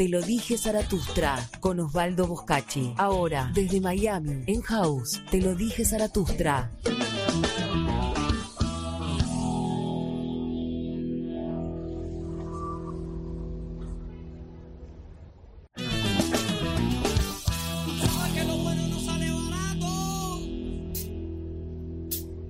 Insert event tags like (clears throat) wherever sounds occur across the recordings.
Te lo dije Zaratustra con Osvaldo Boscachi. Ahora, desde Miami, en House, Te lo dije Zaratustra. ¿Sabes que lo bueno no sale barato?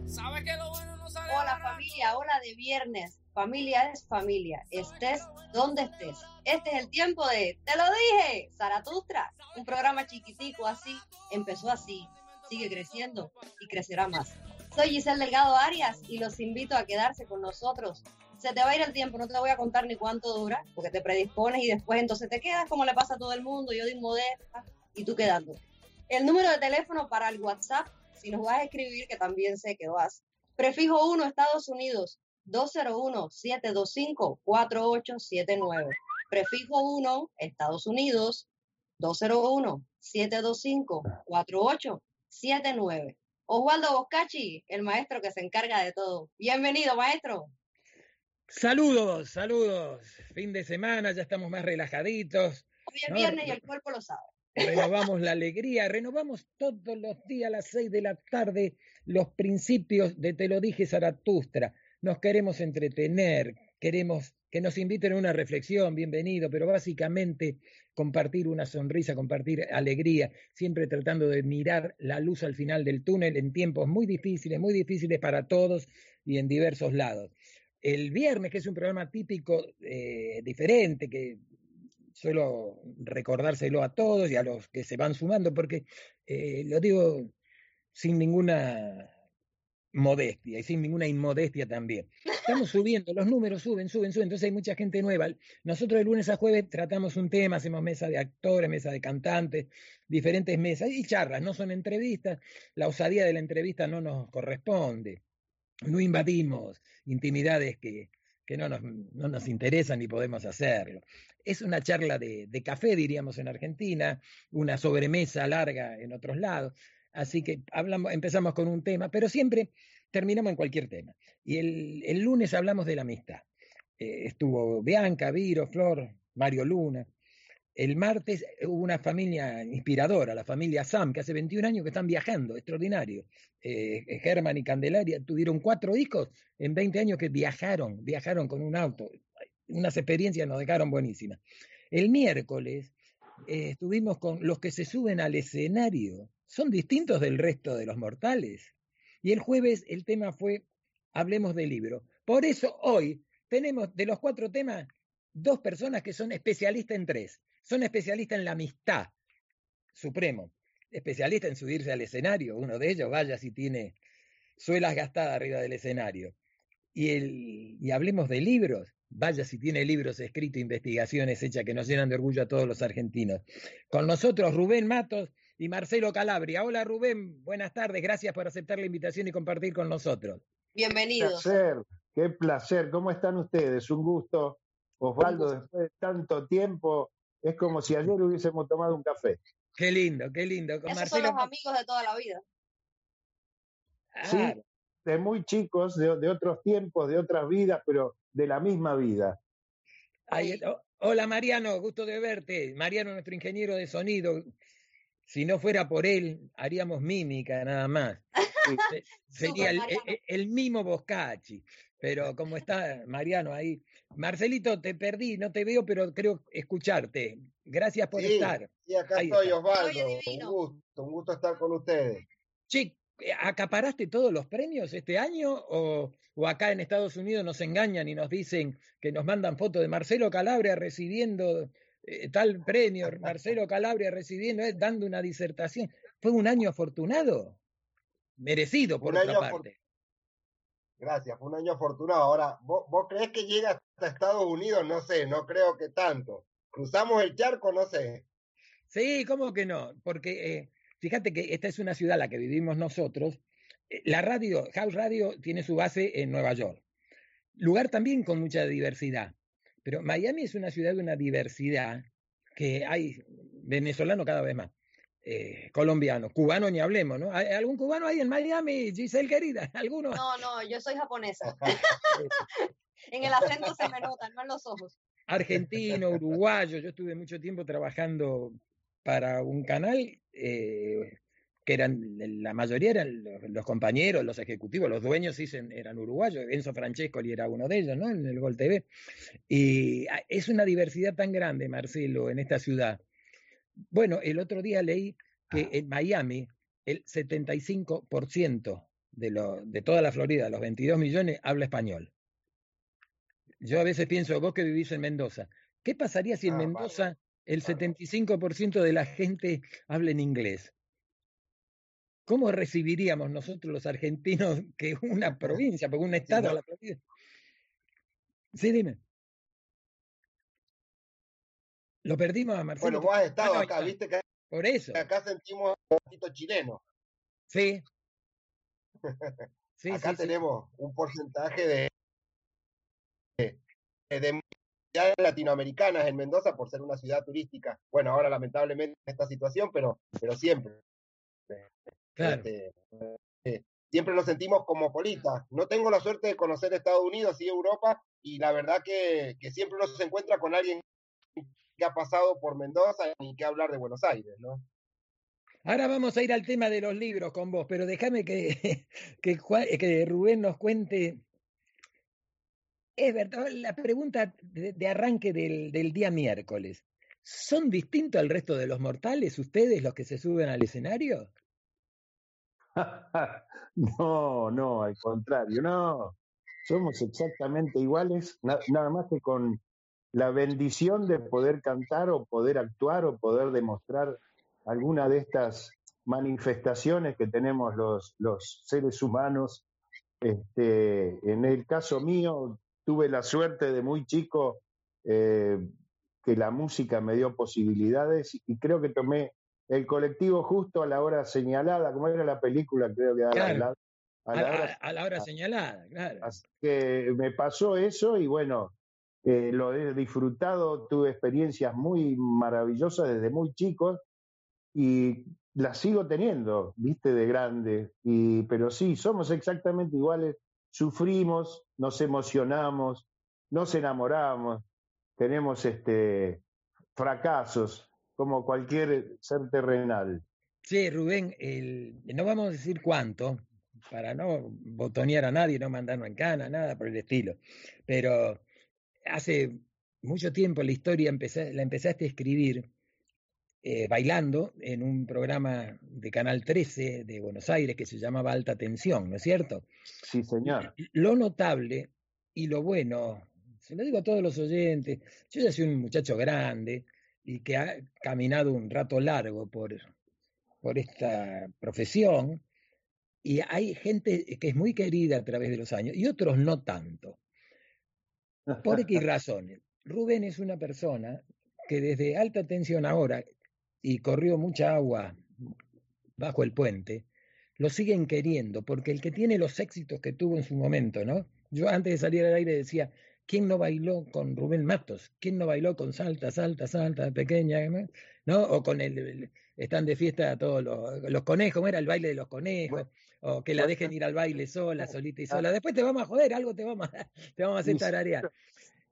¿Sabes que lo bueno no sale Hola familia, hola de viernes. Familia es familia, estés donde estés. Este es el tiempo de, te lo dije, Zaratustra. Un programa chiquitico así, empezó así, sigue creciendo y crecerá más. Soy Giselle Delgado Arias y los invito a quedarse con nosotros. Se te va a ir el tiempo, no te voy a contar ni cuánto dura, porque te predispones y después entonces te quedas como le pasa a todo el mundo, yo de inmodesta y tú quedando. El número de teléfono para el WhatsApp, si nos vas a escribir, que también sé que vas, Prefijo 1, Estados Unidos, 201-725-4879. Prefijo 1, Estados Unidos, 201-725-4879. Osvaldo Boscachi, el maestro que se encarga de todo. Bienvenido, maestro. Saludos, saludos. Fin de semana, ya estamos más relajaditos. Hoy es No, viernes y el cuerpo lo sabe. Renovamos la alegría, renovamos todos los días a las seis de la tarde los principios de Te lo dije Zaratustra. Nos queremos entretener, queremos que nos inviten a una reflexión, bienvenido, pero básicamente compartir una sonrisa, compartir alegría, siempre tratando de mirar la luz al final del túnel en tiempos muy difíciles, muy difíciles para todos y en diversos lados. El viernes, que es un programa típico eh, diferente, que suelo recordárselo a todos y a los que se van sumando, porque eh, lo digo sin ninguna modestia y sin ninguna inmodestia también. Estamos (laughs) subiendo, los números suben, suben, suben, entonces hay mucha gente nueva. Nosotros de lunes a jueves tratamos un tema, hacemos mesa de actores, mesa de cantantes, diferentes mesas y charlas, no son entrevistas, la osadía de la entrevista no nos corresponde, no invadimos intimidades que, que no, nos, no nos interesan ni podemos hacerlo. Es una charla de, de café, diríamos en Argentina, una sobremesa larga en otros lados. Así que hablamos, empezamos con un tema, pero siempre terminamos en cualquier tema. Y el, lunes hablamos de la amistad. Eh, estuvo Bianca, Viro, Flor, Mario Luna. El martes hubo una familia inspiradora, la familia Sam, que hace 21 años que están viajando, extraordinario. Eh, Germán y Candelaria tuvieron cuatro hijos en 20 años que viajaron, viajaron con un auto. Unas experiencias nos dejaron buenísimas. El miércoles eh, estuvimos con los que se suben al escenario, son distintos del resto de los mortales. Y el jueves el tema fue Hablemos del libro. Por eso hoy tenemos de los cuatro temas dos personas que son especialistas en tres. Son especialistas en la amistad, supremo. Especialista en subirse al escenario. Uno de ellos, vaya si tiene suelas gastadas arriba del escenario. Y, el, y hablemos de libros. Vaya si tiene libros escritos, investigaciones hechas que nos llenan de orgullo a todos los argentinos. Con nosotros Rubén Matos y Marcelo Calabria. Hola Rubén, buenas tardes. Gracias por aceptar la invitación y compartir con nosotros. Bienvenidos. placer, qué placer. ¿Cómo están ustedes? Un gusto. Osvaldo, Un gusto. después de tanto tiempo, es como si ayer hubiésemos tomado un café. Qué lindo, qué lindo. Con Esos son Marcelo. los amigos de toda la vida. Sí, Ah, de muy chicos, de, de otros tiempos, de otras vidas, pero de la misma vida. ahí- oh, hola Mariano, gusto de verte. Mariano, nuestro ingeniero de sonido. Si no fuera por él, haríamos mímica nada más. Sí. (laughs) Se- Sería el, Mariano. el- el mimo Boscachi. Pero como está Mariano ahí. Marcelito, te perdí, no te veo, pero creo escucharte. Gracias por Sí, estar. Y acá Ahí estoy, está. Osvaldo. Un gusto, un gusto estar con ustedes. Che, ¿acaparaste todos los premios este año? ¿O, o acá en Estados Unidos nos engañan y nos dicen que nos mandan fotos de Marcelo Calabria recibiendo eh, tal premio, Marcelo Calabria recibiendo, eh, dando una disertación? ¿Fue un año afortunado? Merecido, por Un otra parte. Gracias, fue un año afortunado. Ahora, ¿vos, vos creés que llega hasta Estados Unidos? No sé, no creo que tanto. Cruzamos el charco, no sé. Sí, ¿cómo que no? Porque eh, fíjate que esta es una ciudad, la que vivimos nosotros. Eh, La radio, House Radio, tiene su base en Nueva York. Lugar también con mucha diversidad. Pero Miami es una ciudad de una diversidad que hay venezolano cada vez más. Eh, colombiano, cubano ni hablemos, ¿no? ¿Hay algún cubano ahí en Miami, Giselle querida? (laughs) ¿Alguno? No, no, yo soy japonesa. (laughs) (laughs) En el acento se me nota, no en los ojos. argentino, uruguayo. Yo estuve mucho tiempo trabajando para un canal eh, que eran, la mayoría eran los, los, compañeros, los ejecutivos, los dueños dicen, eran uruguayos. Enzo Francescoli era uno de ellos, ¿no? En el Gol TV. Y ah, es una diversidad tan grande, Marcelo, en esta ciudad. Bueno, el otro día leí que en Miami el 75% de, lo, de toda la Florida, los 22 millones, habla español. Yo a veces pienso, vos que vivís en Mendoza, ¿qué pasaría si en Ah, Mendoza vale. el Claro. 75% de la gente habla en inglés? ¿Cómo recibiríamos nosotros los argentinos (laughs) que una provincia, porque un estado, no. la provincia? Sí, dime. Lo perdimos a Marcelo. Bueno, vos has estado Ah, acá, viste que Por eso. acá sentimos un poquito chileno. Sí. (laughs) Sí, acá sí, sí. tenemos un porcentaje de, de, de latinoamericanas en Mendoza por ser una ciudad turística. Bueno, ahora lamentablemente esta situación, pero, pero siempre. Claro. Este, eh, siempre nos sentimos cosmopolitas. No tengo la suerte de conocer Estados Unidos y Europa, y la verdad que, que siempre uno se encuentra con alguien que ha pasado por Mendoza y que hablar de Buenos Aires, ¿no? Ahora vamos a ir al tema de los libros con vos, pero déjame que, (laughs) que, que Rubén nos cuente. Es verdad, la pregunta de, de arranque del, del día miércoles. ¿Son distintos al resto de los mortales ustedes los que se suben al escenario? (laughs) no, no, al contrario, no. Somos exactamente iguales, na- nada más que con la bendición de poder cantar o poder actuar o poder demostrar alguna de estas manifestaciones que tenemos los, los seres humanos. Este, en el caso mío, tuve la suerte de muy chico eh, que la música me dio posibilidades y creo que tomé el colectivo justo a la hora señalada, como era la película, creo que a la- Claro. la- a A, la a- hora a la hora señalada, claro. Así que me pasó eso y bueno, eh, lo he disfrutado, tuve experiencias muy maravillosas desde muy chicos y las sigo teniendo, viste, de grande. Y, pero sí, somos exactamente iguales, sufrimos, nos emocionamos, nos enamoramos, tenemos este fracasos como cualquier ser terrenal. Sí, Rubén, el- no vamos a decir cuánto, para no botonear a nadie, no mandarnos en cana, nada por el estilo. Pero hace mucho tiempo la historia empecé- la empezaste a escribir eh, bailando en un programa de Canal 13 de Buenos Aires que se llamaba Alta Tensión, ¿no es cierto? Sí, señor. Lo notable y lo bueno, se lo digo a todos los oyentes, yo ya soy un muchacho grande y que ha caminado un rato largo por, por esta profesión y hay gente que es muy querida a través de los años y otros no tanto. Por (laughs) X razones. Rubén es una persona que desde alta tensión ahora y corrió mucha agua bajo el puente, lo siguen queriendo, porque el que tiene los éxitos que tuvo en su momento, ¿no? Yo antes de salir al aire decía, ¿quién no bailó con Rubén Matos? ¿Quién no bailó con Salta, Salta, Salta, pequeña? ¿No? O con el, el- están de fiesta todos los, los conejos, ¿cómo era el baile de los conejos? O que la dejen ir al baile sola, solita y sola. Después te vamos a joder, algo te vamos a, (laughs) te vamos a hacer tararear.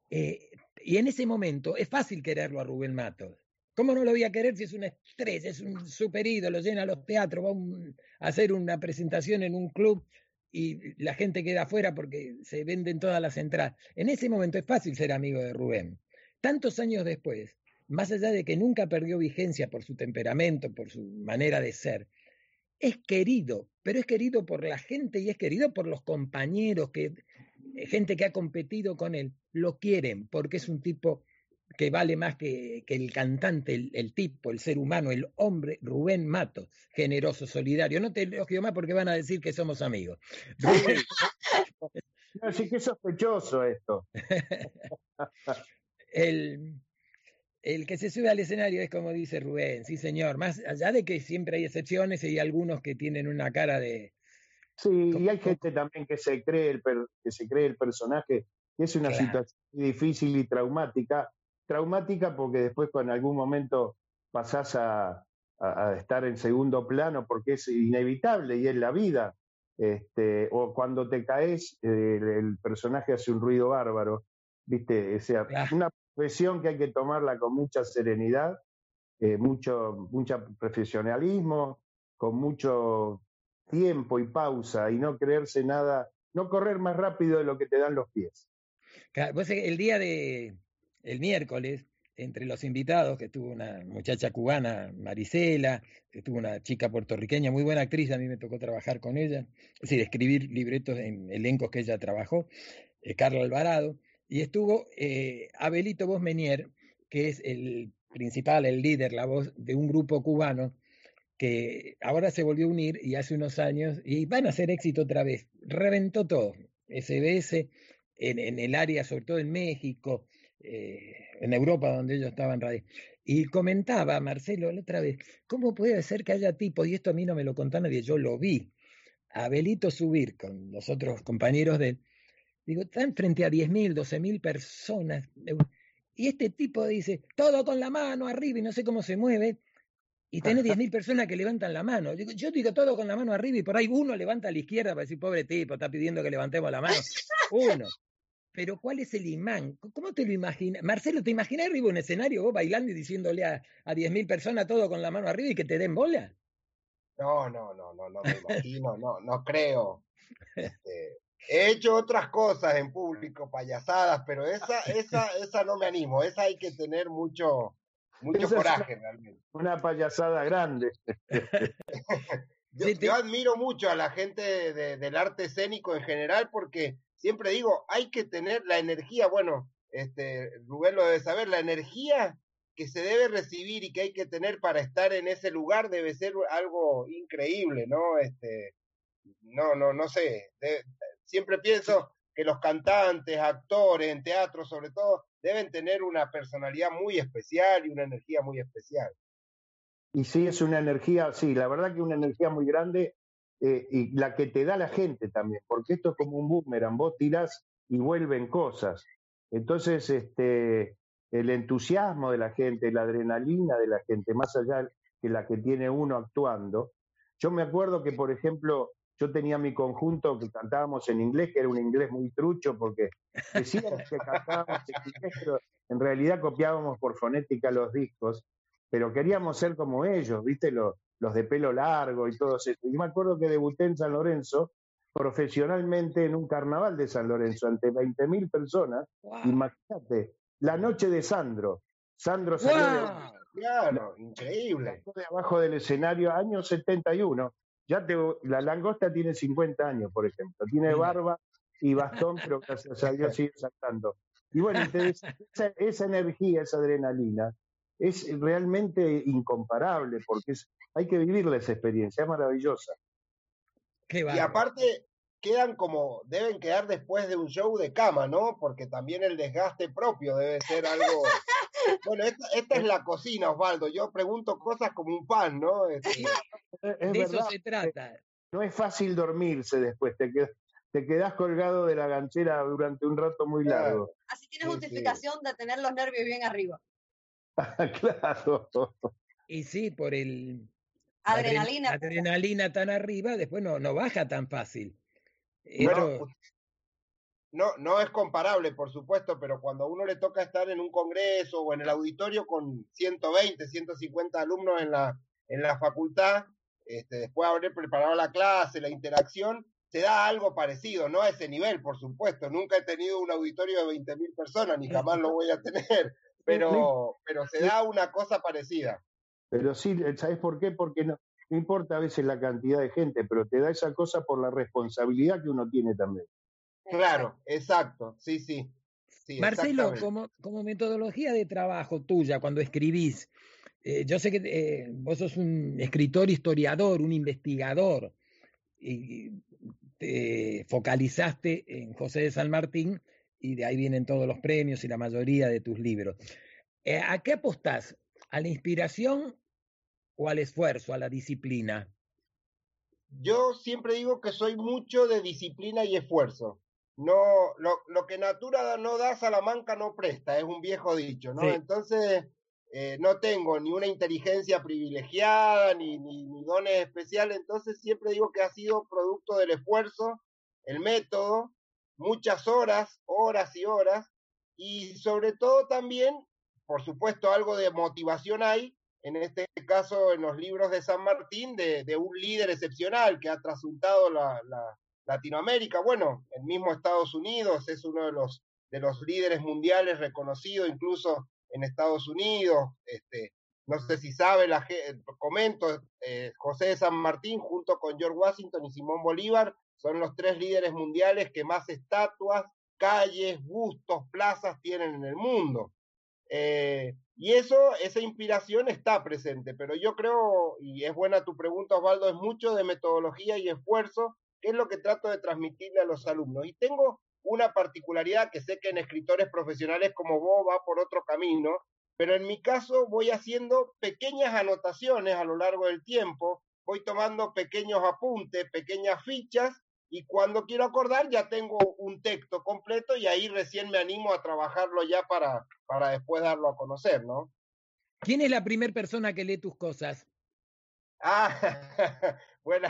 Eh, y en ese momento es fácil quererlo a Rubén Matos. ¿Cómo no lo voy a querer si es una estrella, es un super ídolo, llena los teatros, va un- a hacer una presentación en un club y la gente queda afuera porque se venden todas las entradas? En ese momento es fácil ser amigo de Rubén. Tantos años después, más allá de que nunca perdió vigencia por su temperamento, por su manera de ser, es querido, pero es querido por la gente y es querido por los compañeros, que, eh, gente que ha competido con él, lo quieren porque es un tipo que vale más que, que el cantante, el, el tipo, el ser humano, el hombre, Rubén Mato, generoso, solidario. No te elogio más porque van a decir que somos amigos. (laughs) Rubén, Así que es sospechoso esto. (laughs) el, el que se sube al escenario es como dice Rubén, sí señor, más allá de que siempre hay excepciones y hay algunos que tienen una cara de... Sí, y hay ¿Cómo- gente también que se cree el, per- que se cree el personaje, que es una Claro. situación difícil y traumática. Traumática porque después con algún momento pasás a, a- a estar en segundo plano porque es inevitable y es la vida. Este, o cuando te caes, el, el personaje hace un ruido bárbaro. ¿Viste? O sea, Claro. una profesión que hay que tomarla con mucha serenidad, eh, mucho, mucho profesionalismo, con mucho tiempo y pausa y no creerse nada, no correr más rápido de lo que te dan los pies. el día de, el miércoles, entre los invitados, que estuvo una muchacha cubana, Marisela, estuvo una chica puertorriqueña, muy buena actriz, a mí me tocó trabajar con ella, es decir, escribir libretos en elencos que ella trabajó, eh, Carlos Alvarado, y estuvo eh, Abelito Bosmenier, que es el principal, el líder, la voz de un grupo cubano que ahora se volvió a unir y hace unos años, y van a hacer éxito otra vez, reventó todo, SBS en el área, sobre todo en México, eh, en Europa, donde ellos estaban radio. Y comentaba Marcelo la otra vez, ¿cómo puede ser que haya tipos, y esto a mí no me lo contó nadie, yo lo vi, a Belito subir con los otros compañeros de él, digo, están frente a 10.000, 12.000 personas, y este tipo dice, todo con la mano arriba y no sé cómo se mueve, y tiene 10.000 personas que levantan la mano. Yo, yo digo todo con la mano arriba y por ahí uno levanta a la izquierda para decir, pobre tipo, está pidiendo que levantemos la mano. Uno pero ¿cuál es el imán? ¿Cómo te lo imaginas? Marcelo, ¿te imaginas arriba un escenario vos bailando y diciéndole a, a 10.000 personas todo con la mano arriba y que te den bola? No, no, no, no, no me imagino, no, no creo. Este, he hecho otras cosas en público, payasadas, pero esa, esa, esa no me animo, esa hay que tener mucho, mucho coraje una, realmente. Una payasada grande. (laughs) yo, yo, admiro mucho a la gente de, del arte escénico en general porque siempre digo, hay que tener la energía, bueno, este, Rubén lo debe saber, la energía que se debe recibir y que hay que tener para estar en ese lugar debe ser algo increíble, ¿no? Este, no, no, no sé. Siempre pienso que los cantantes, actores, en teatro sobre todo, deben tener una personalidad muy especial y una energía muy especial. Y sí, es una energía, sí, la verdad que una energía muy grande eh, y la que te da la gente también, porque esto es como un boomerang, vos tirás y vuelven cosas. Entonces, este, el entusiasmo de la gente, la adrenalina de la gente, más allá de la que tiene uno actuando. Yo me acuerdo que, por ejemplo, yo tenía mi conjunto que cantábamos en inglés, que era un inglés muy trucho, porque decíamos que cantábamos en inglés, pero en realidad copiábamos por fonética los discos, pero queríamos ser como ellos, ¿viste? Los, los de pelo largo y todo eso. Y me acuerdo que debuté en San Lorenzo profesionalmente en un carnaval de San Lorenzo ante 20.000 personas. Wow. Imagínate, la noche de Sandro. Sandro salió wow. de, claro, increíble. de abajo del escenario, año 71. Ya te, la langosta tiene 50 años, por ejemplo. Tiene barba y bastón, pero gracias a Dios sigue saltando. Y bueno, entonces, esa, esa energía, esa adrenalina, es realmente incomparable porque es, hay que vivirla esa experiencia, es maravillosa. Qué y aparte quedan como, deben quedar después de un show de cama, ¿no? Porque también el desgaste propio debe ser algo... (laughs) bueno, esta, esta es la cocina, Osvaldo, yo pregunto cosas como un fan, ¿no? Este... Es de verdad, eso se trata. No es fácil dormirse después, te quedas, te quedás colgado de la ganchera durante un rato muy largo. Así tienes justificación sí, sí. de tener los nervios bien arriba. (laughs) claro. Y sí, por el adrenalina, adrenalina tan arriba, después no, no baja tan fácil. Bueno, no, no es comparable, por supuesto, pero cuando a uno le toca estar en un congreso o en el auditorio con 120, 150 alumnos en la, en la facultad, este, después de haber preparado la clase, la interacción, se da algo parecido, no a ese nivel, por supuesto. Nunca he tenido un auditorio de 20.000 personas, ni jamás lo voy a tener, pero, pero se da una cosa parecida. Pero sí, ¿sabes por qué? Porque no, no importa a veces la cantidad de gente, pero te da esa cosa por la responsabilidad que uno tiene también. Claro, exacto, sí, sí. sí Marcelo, como, como metodología de trabajo tuya, cuando escribís, eh, yo sé que eh, vos sos un escritor, historiador, un investigador, y te focalizaste en José de San Martín, y de ahí vienen todos los premios y la mayoría de tus libros. Eh, ¿A qué apostás? ¿A la inspiración o al esfuerzo, a la disciplina? Yo siempre digo que soy mucho de disciplina y esfuerzo. No, lo, lo que natura no da, Salamanca no presta, es un viejo dicho, ¿no? Sí. Entonces, eh, no tengo ni una inteligencia privilegiada, ni, ni, ni dones especiales, entonces siempre digo que ha sido producto del esfuerzo, el método, muchas horas, horas y horas, y sobre todo también, por supuesto, algo de motivación hay, en este caso en los libros de San Martín, de, un líder excepcional que ha trasuntado la, la, Latinoamérica. Bueno, el mismo Estados Unidos es uno de los, de los líderes mundiales reconocidos, incluso en Estados Unidos. Este, no sé si sabe, la, comento, eh, José de San Martín junto con George Washington y Simón Bolívar son los tres líderes mundiales que más estatuas, calles, bustos, plazas tienen en el mundo. Eh, y eso, esa inspiración está presente, pero yo creo, y es buena tu pregunta, Osvaldo, es mucho de metodología y esfuerzo, que es lo que trato de transmitirle a los alumnos. Y tengo una particularidad que sé que en escritores profesionales como vos va por otro camino, pero en mi caso voy haciendo pequeñas anotaciones a lo largo del tiempo, voy tomando pequeños apuntes, pequeñas fichas, y cuando quiero acordar ya tengo un texto completo y ahí recién me animo a trabajarlo ya para, para después darlo a conocer, ¿no? ¿Quién es la primera persona que lee tus cosas? Ah, (laughs) bueno,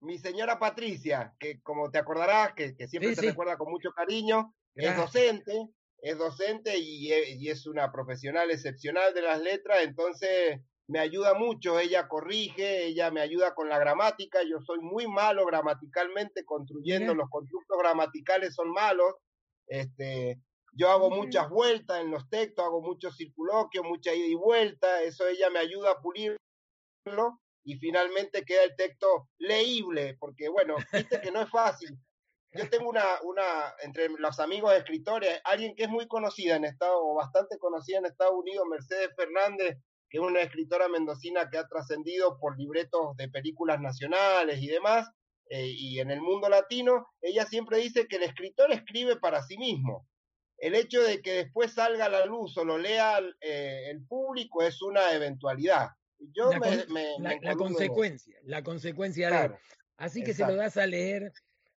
mi señora Patricia, que como te acordarás, que, que siempre Sí, te sí. recuerda con mucho cariño, es Gracias. docente, es docente y, y es una profesional excepcional de las letras, entonces me ayuda mucho, ella corrige, ella me ayuda con la gramática, yo soy muy malo gramaticalmente, construyendo, los constructos gramaticales son malos, este, yo hago muchas vueltas en los textos, hago muchos circuloquios, mucha ida y vuelta, eso ella me ayuda a pulirlo y finalmente queda el texto leíble, porque bueno, viste que no es fácil. Yo tengo una, una, entre los amigos escritores, alguien que es muy conocida en Estados, o bastante conocida en Estados Unidos, Mercedes Fernández, que es una escritora mendocina que ha trascendido por libretos de películas nacionales y demás, eh, y en el mundo latino, ella siempre dice que el escritor escribe para sí mismo. El hecho de que después salga a la luz o lo lea eh, el público es una eventualidad. Yo La, me, con- me- la- me consecuencia, la consecuencia de... Claro, Así que se lo das a leer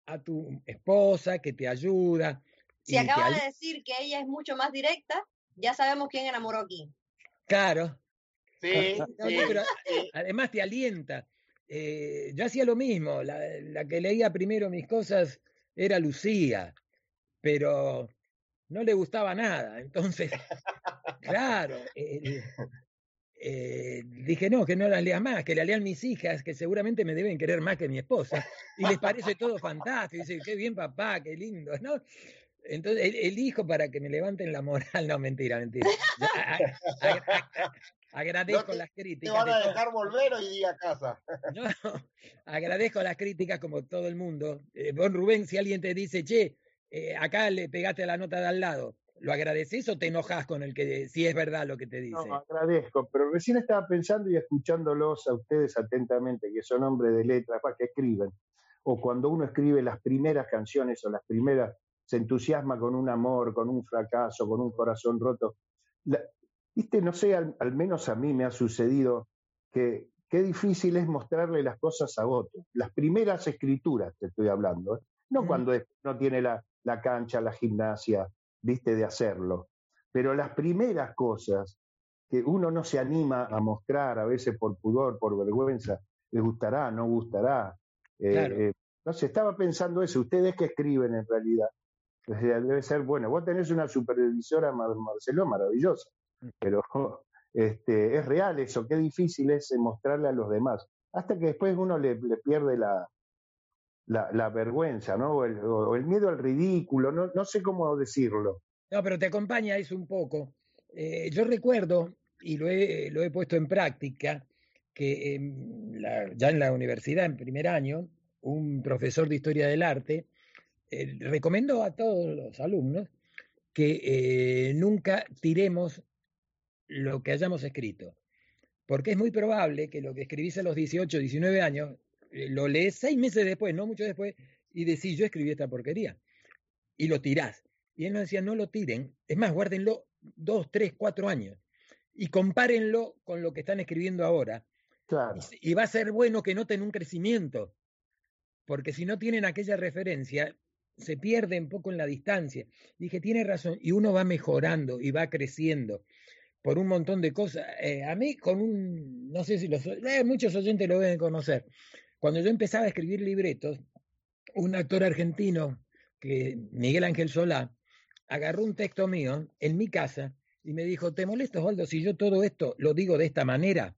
a tu esposa, que te ayuda. Si te acaba de decir que ella es mucho más directa, ya sabemos quién enamoró aquí. Claro, Sí, (laughs) No, sí, no, pero sí. además te alienta. Eh, yo hacía lo mismo, la, la que leía primero mis cosas era Lucía, pero no le gustaba nada. Entonces, (laughs) claro, eh, dije no, que no las lea más, que la lean mis hijas, que seguramente me deben querer más que mi esposa, y les parece todo fantástico, dicen, qué bien papá, qué lindo, ¿no? Entonces, el- elijo para que me levanten la moral, (laughs) no, mentira, mentira. Agradezco No te- las Te críticas. van de a dejar volver hoy día a casa. (laughs) no, agradezco las críticas como todo el mundo. Eh, vos, Rubén, si alguien te dice, che, eh, acá le pegaste la nota de al lado, ¿lo agradeces o te enojas con el que, si es verdad lo que te dice? No, agradezco, pero recién estaba pensando y escuchándolos a ustedes atentamente, que son hombres de letras, que escriben, o cuando uno escribe las primeras canciones o las primeras, se entusiasma con un amor, con un fracaso, con un corazón roto. La- Viste, no sé, al, al menos a mí me ha sucedido que qué difícil es mostrarle las cosas a otros. Las primeras escrituras, te estoy hablando, ¿eh? no Mm. cuando no tiene la, la cancha, la gimnasia, viste, de hacerlo, pero las primeras cosas que uno no se anima a mostrar, a veces por pudor, por vergüenza, les gustará, no gustará. Eh, Claro. eh, no sé, estaba pensando eso, ustedes que escriben en realidad, debe ser bueno. Vos tenés una supervisora, Mar- Marcelo, maravillosa. Pero (laughs) este, es real eso, qué difícil es mostrarle a los demás, hasta que después uno le, pierde la, la, vergüenza, ¿no? O el, miedo al ridículo, no, no sé cómo decirlo. No, pero te acompaña eso un poco. Eh, yo recuerdo, y lo he, lo he puesto en práctica, que ya en la universidad, en primer año, un profesor de historia del arte eh, recomendó a todos los alumnos que eh, nunca tiremos lo que hayamos escrito, porque es muy probable que lo que escribís a los 18, 19 años, eh, lo lees seis meses después, no mucho después, y decís, yo escribí esta porquería, y lo tirás. Y él nos decía, no lo tiren, es más, guárdenlo dos, tres, cuatro años, y compárenlo con lo que están escribiendo ahora, Claro. y y va a ser bueno que noten un crecimiento, porque si no tienen aquella referencia, se pierde un poco en la distancia. Dije, tiene razón, y uno va mejorando y va creciendo por un montón de cosas. Eh, a mí, con un, no sé si los, eh, muchos oyentes lo deben conocer, cuando yo empezaba a escribir libretos, un actor argentino, que Miguel Ángel Solá, agarró un texto mío en mi casa y me dijo, ¿te molesta, Osvaldo, si yo todo esto lo digo de esta manera?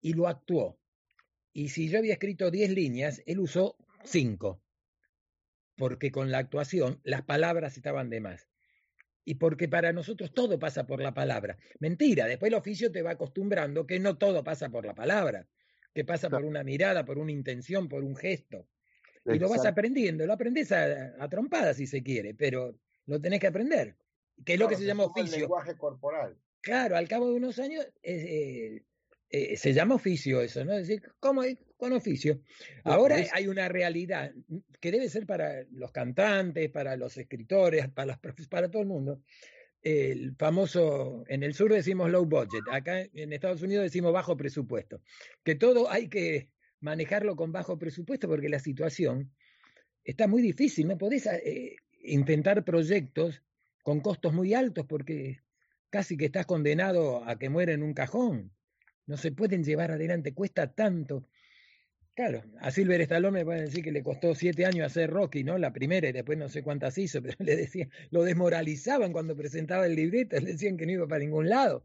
Y lo actuó. Y si yo había escrito 10 líneas, él usó 5, porque con la actuación las palabras estaban de más. Y porque para nosotros todo pasa por la palabra. Mentira, después el oficio te va acostumbrando que no todo pasa por la palabra, que pasa por una mirada, por una intención, por un gesto. Y lo vas aprendiendo, lo aprendes a, a trompadas si se quiere, pero lo tenés que aprender. Que es lo que se llama suma el oficio. lenguaje corporal. Claro, al cabo de unos años eh, eh, se llama oficio eso, ¿no? Es decir, ¿cómo es? Con oficio. Ahora hay una realidad que debe ser para los cantantes, para los escritores, para, los profes- para todo el mundo. El famoso, en el sur decimos low budget, acá en Estados Unidos decimos bajo presupuesto. Que todo hay que manejarlo con bajo presupuesto porque la situación está muy difícil. No podés eh, intentar proyectos con costos muy altos porque casi que estás condenado a que muera en un cajón. No se pueden llevar adelante, cuesta tanto. Claro, a Silver Stallone me pueden decir que le costó siete años hacer Rocky, ¿no? La primera y después no sé cuántas hizo, (laughs) pero le decían, lo desmoralizaban cuando presentaba el libreto, le decían que no iba para ningún lado.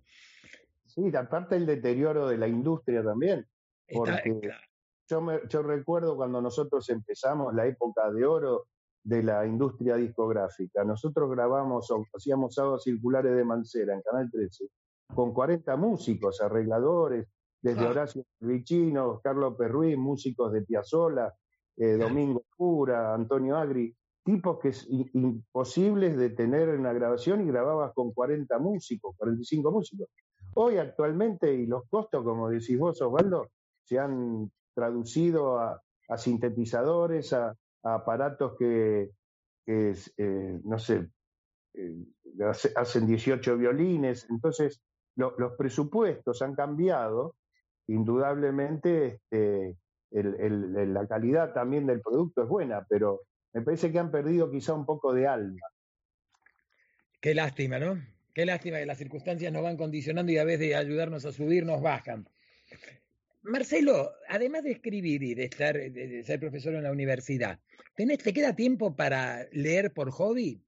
Sí, aparte el deterioro de la industria también. Está- Porque- claro, Yo, me, yo recuerdo cuando nosotros empezamos la época de oro de la industria discográfica. Nosotros grabamos o hacíamos sábados circulares de Mancera en Canal 13 con 40 músicos, arregladores, desde Ah. Horacio Vicino, Carlos Perruí, músicos de Piazzolla, eh, Domingo Pura, Antonio Agri, tipos que es imposibles de tener en una grabación y grababas con 40 músicos, 45 músicos. Hoy actualmente, y los costos, como decís vos, Osvaldo, se han traducido a, a sintetizadores, a, a aparatos que, eh, no sé, eh, hace- hacen 18 violines. Entonces, lo- los presupuestos han cambiado, indudablemente este, la calidad también del producto es buena, pero me parece que han perdido quizá un poco de alma. Qué lástima, ¿no? Qué lástima que las circunstancias nos van condicionando y a vez de ayudarnos a subir nos bajan. Marcelo, además de escribir y de estar, de ser profesor en la universidad, ¿tenés, ¿te queda tiempo para leer por hobby?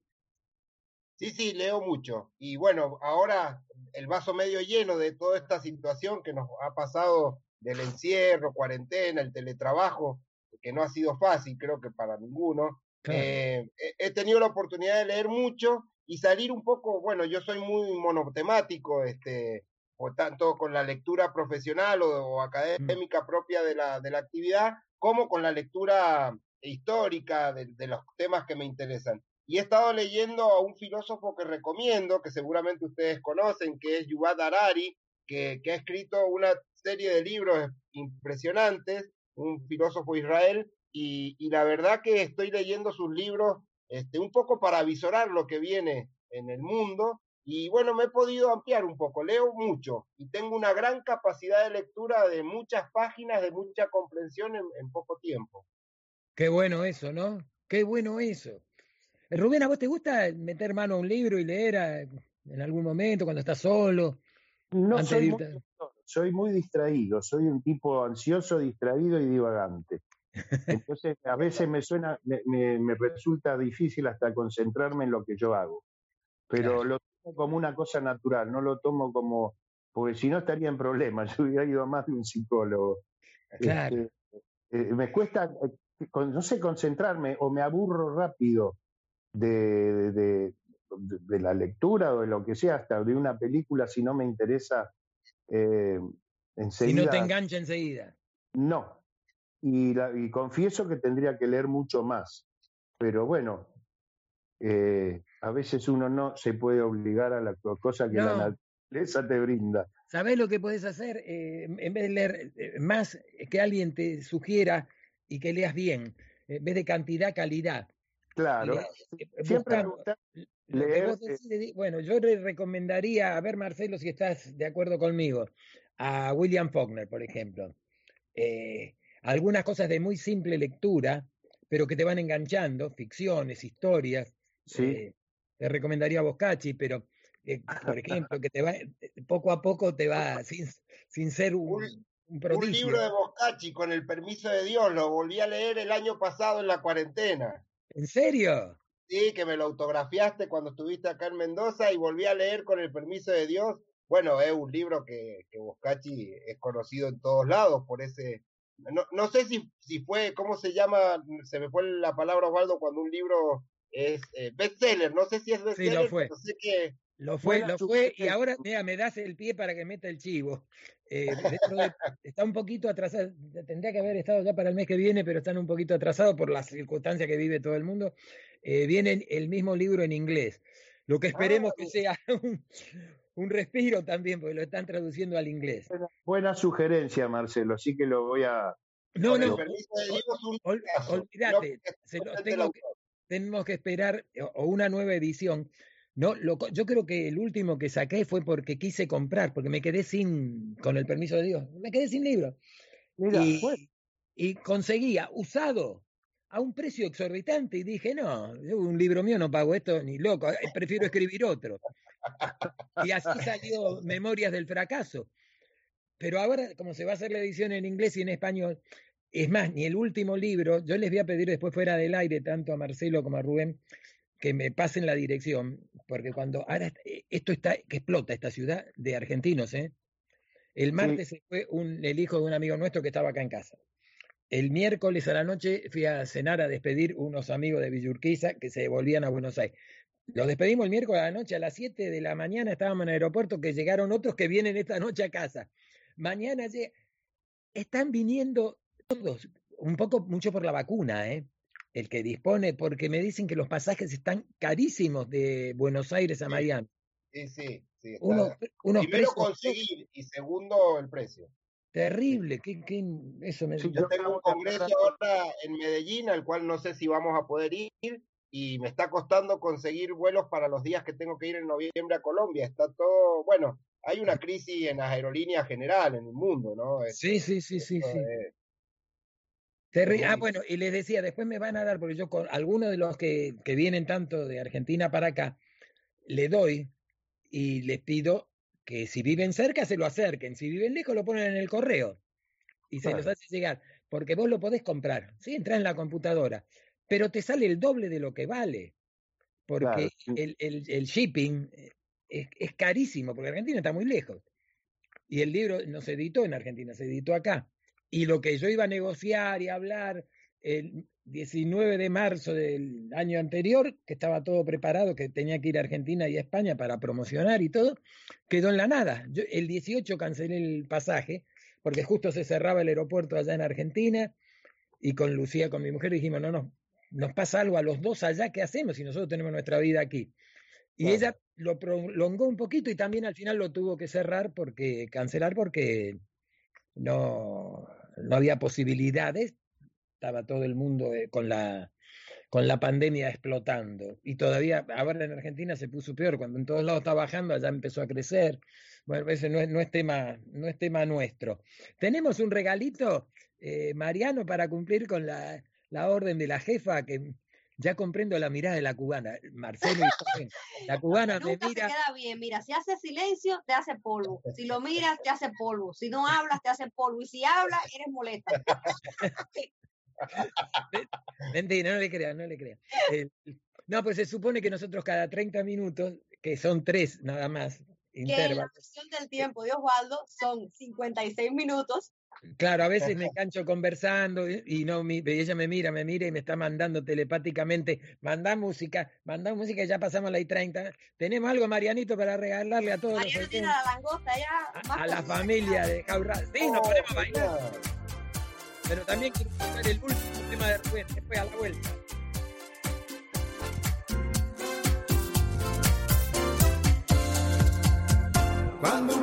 Sí, sí, leo mucho. Y bueno, ahora el vaso medio lleno de toda esta situación que nos ha pasado del encierro, cuarentena, el teletrabajo, que no ha sido fácil, creo que para ninguno. Claro. Eh, he- tenido la oportunidad de leer mucho y salir un poco, bueno, yo soy muy monotemático, este, por tanto con la lectura profesional o, o académica propia de la, de la actividad, como con la lectura histórica de, de los temas que me interesan. Y he estado leyendo a un filósofo que recomiendo, que seguramente ustedes conocen, que es Yuval Harari, que, ha escrito una serie de libros impresionantes, un filósofo israel, y, y la verdad que estoy leyendo sus libros este, un poco para visorar lo que viene en el mundo. Y bueno, me he podido ampliar un poco, leo mucho y tengo una gran capacidad de lectura de muchas páginas, de mucha comprensión en, en poco tiempo. Qué bueno eso, ¿no? Qué bueno eso. Eh, Rubén, ¿a vos te gusta meter mano a un libro y leer a- en algún momento cuando estás solo? No soy muy, soy muy distraído, soy un tipo ansioso, distraído y divagante. (laughs) Entonces, a veces me suena, me, me- me resulta difícil hasta concentrarme en lo que yo hago. Pero Claro. lo tomo como una cosa natural, no lo tomo como, porque si no estaría en problemas, (laughs) yo hubiera ido a más de un psicólogo. Claro. Este, eh, me cuesta, eh, no sé, concentrarme o me aburro rápido de, de- la lectura o de lo que sea, hasta de una película, si no me interesa eh, Si enseguida. no te engancha enseguida. No. Y, la- y confieso que tendría que leer mucho más. Pero bueno, eh, a veces uno no se puede obligar a la co- cosa que la naturaleza te brinda. ¿Sabés lo que podés hacer? Eh, en vez de leer eh, más, que alguien te sugiera y que leas bien, en vez de cantidad, calidad. Claro. Lea- eh, Siempre buscar leer, vos decís, de- bueno, yo le recomendaría, a ver Marcelo, si estás de acuerdo conmigo, a William Faulkner, por ejemplo. Eh, algunas cosas de muy simple lectura, pero que te van enganchando, ficciones, historias. Sí. Eh, te recomendaría a Boscacci, pero, eh, por ejemplo, que te va, eh, poco a poco te va, sin, sin ser un, Un- un libro de Boscacci, con el permiso de Dios, lo volví a leer el año pasado en la cuarentena. ¿En serio? Sí, que me lo autografiaste cuando estuviste acá en Mendoza y volví a leer con el permiso de Dios. Bueno, es un libro que, que Boscachi es conocido en todos lados por ese... No, no sé si, si fue, ¿cómo se llama? Se me fue la palabra, Osvaldo, cuando un libro es eh, bestseller. No sé si es bestseller, fue. pero sé que Lo fue, lo fue, y ahora, mira, me das el pie para que meta el chivo. Eh, de- está un poquito atrasado, tendría que haber estado ya para el mes que viene, pero están un poquito atrasados por las circunstancias que vive todo el mundo. Eh, viene el mismo libro en inglés. Lo que esperemos Ah, que sea (laughs) un, un respiro también, porque lo están traduciendo al inglés. Buena, buena sugerencia, Marcelo, sí que lo voy a... No, no, olvídate, No, tenemos que esperar o, o una nueva edición. No, lo yo creo que el último que saqué fue porque quise comprar, porque me quedé sin, con el permiso de Dios, me quedé sin libro. Mira, y, conseguía usado a un precio exorbitante y dije, no, yo un libro mío no pago esto ni loco, eh, prefiero escribir otro. Y así salió Memorias del Fracaso. Pero ahora, como se va a hacer la edición en inglés y en español, es más, ni el último libro, yo les voy a pedir después fuera del aire, tanto a Marcelo como a Rubén, que me pasen la dirección, porque cuando ahora eh, esto está, que explota esta ciudad de argentinos, ¿eh? El martes se fue un, el hijo de un amigo nuestro que estaba acá en casa. El miércoles a la noche fui a cenar a despedir unos amigos de Villurquiza que se volvían a Buenos Aires. Los despedimos el miércoles a la noche, a las 7 de la mañana estábamos en el aeropuerto, que llegaron otros que vienen esta noche a casa. Mañana llega- están viniendo todos, un poco, mucho por la vacuna, ¿eh? El que dispone, porque me dicen que los pasajes están carísimos de Buenos Aires a Sí. Miami. Sí, sí, sí. Unos, Primero precios conseguir y segundo el precio. terribles. ¿qué- qué- eso me, Sí, Yo tengo un congreso ahora en Medellín, al cual no sé si vamos a poder ir, y me está costando conseguir vuelos para los días que tengo que ir en noviembre a Colombia. Está todo, bueno, hay una crisis en las aerolíneas general en el mundo, ¿no? Es- Sí, sí, sí, sí, esto sí. es- Terri- ah, bueno, y les decía, después me van a dar, porque yo con algunos de los que, que vienen tanto de Argentina para acá, le doy y les pido que si viven cerca se lo acerquen, si viven lejos lo ponen en el correo y se los hace llegar, porque vos lo podés comprar, ¿sí? Entrás en la computadora, pero te sale el doble de lo que vale, porque Claro. el, el- el shipping eh, es, es carísimo, porque Argentina está muy lejos. Y el libro no se editó en Argentina, se editó acá. Y lo que yo iba a negociar y hablar el 19 de marzo del año anterior, que estaba todo preparado, que tenía que ir a Argentina y a España para promocionar y todo, quedó en la nada. Yo el 18 cancelé el pasaje, porque justo se cerraba el aeropuerto allá en Argentina, y con Lucía, con mi mujer, dijimos, no, no, nos pasa algo a los dos allá, ¿qué hacemos si nosotros tenemos nuestra vida aquí? Y ella lo prolongó un poquito y también al final lo tuvo que cerrar porque, cancelar porque no, no había posibilidades. Estaba todo el mundo eh, con la con la pandemia explotando. Y todavía, ahora en Argentina se puso peor, cuando en todos lados está bajando, allá empezó a crecer. Bueno, ese no es, no es, tema, no es tema nuestro. Tenemos un regalito, eh, Mariano, para cumplir con la, la orden de la jefa, que ya comprendo la mirada de la cubana. Marcelo y. La (laughs) cubana me mira. te queda bien. Mira, si hace silencio, te hace polvo. (laughs) Si lo miras, te hace polvo. Si no hablas, te hace polvo. Y si hablas, eres molesta. (laughs) Mentira, no le creas, no le creas. Eh, no, pues se supone que nosotros cada 30 minutos, que son tres nada más, Que en la intervalos. versión del tiempo de Osvaldo son 56 minutos. Claro, a veces me cancho conversando y no, mi- y ella me mira, me mira y me está mandando telepáticamente, manda música, manda música y ya pasamos la I-30. Tenemos algo, Marianito, para regalarle a todos los tiene la langosta ya. a, la familia de Jaurra. Sí, nos Oh, ponemos a bailar, pero también quiero escuchar el último tema de Rubén, después a la vuelta. Cuando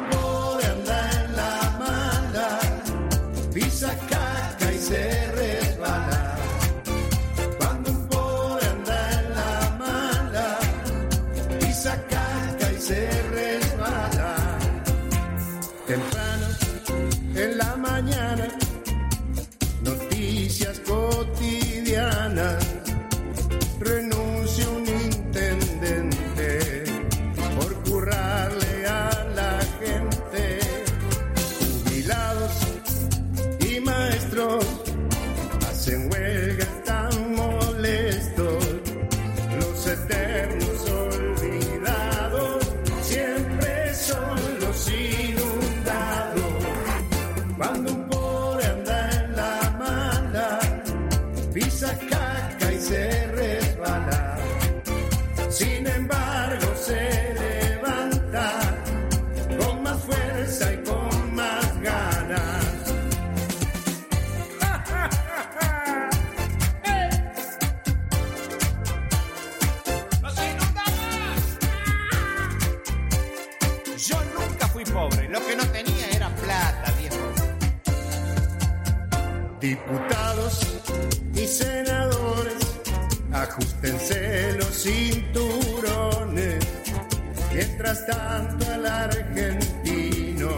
Tanto al argentino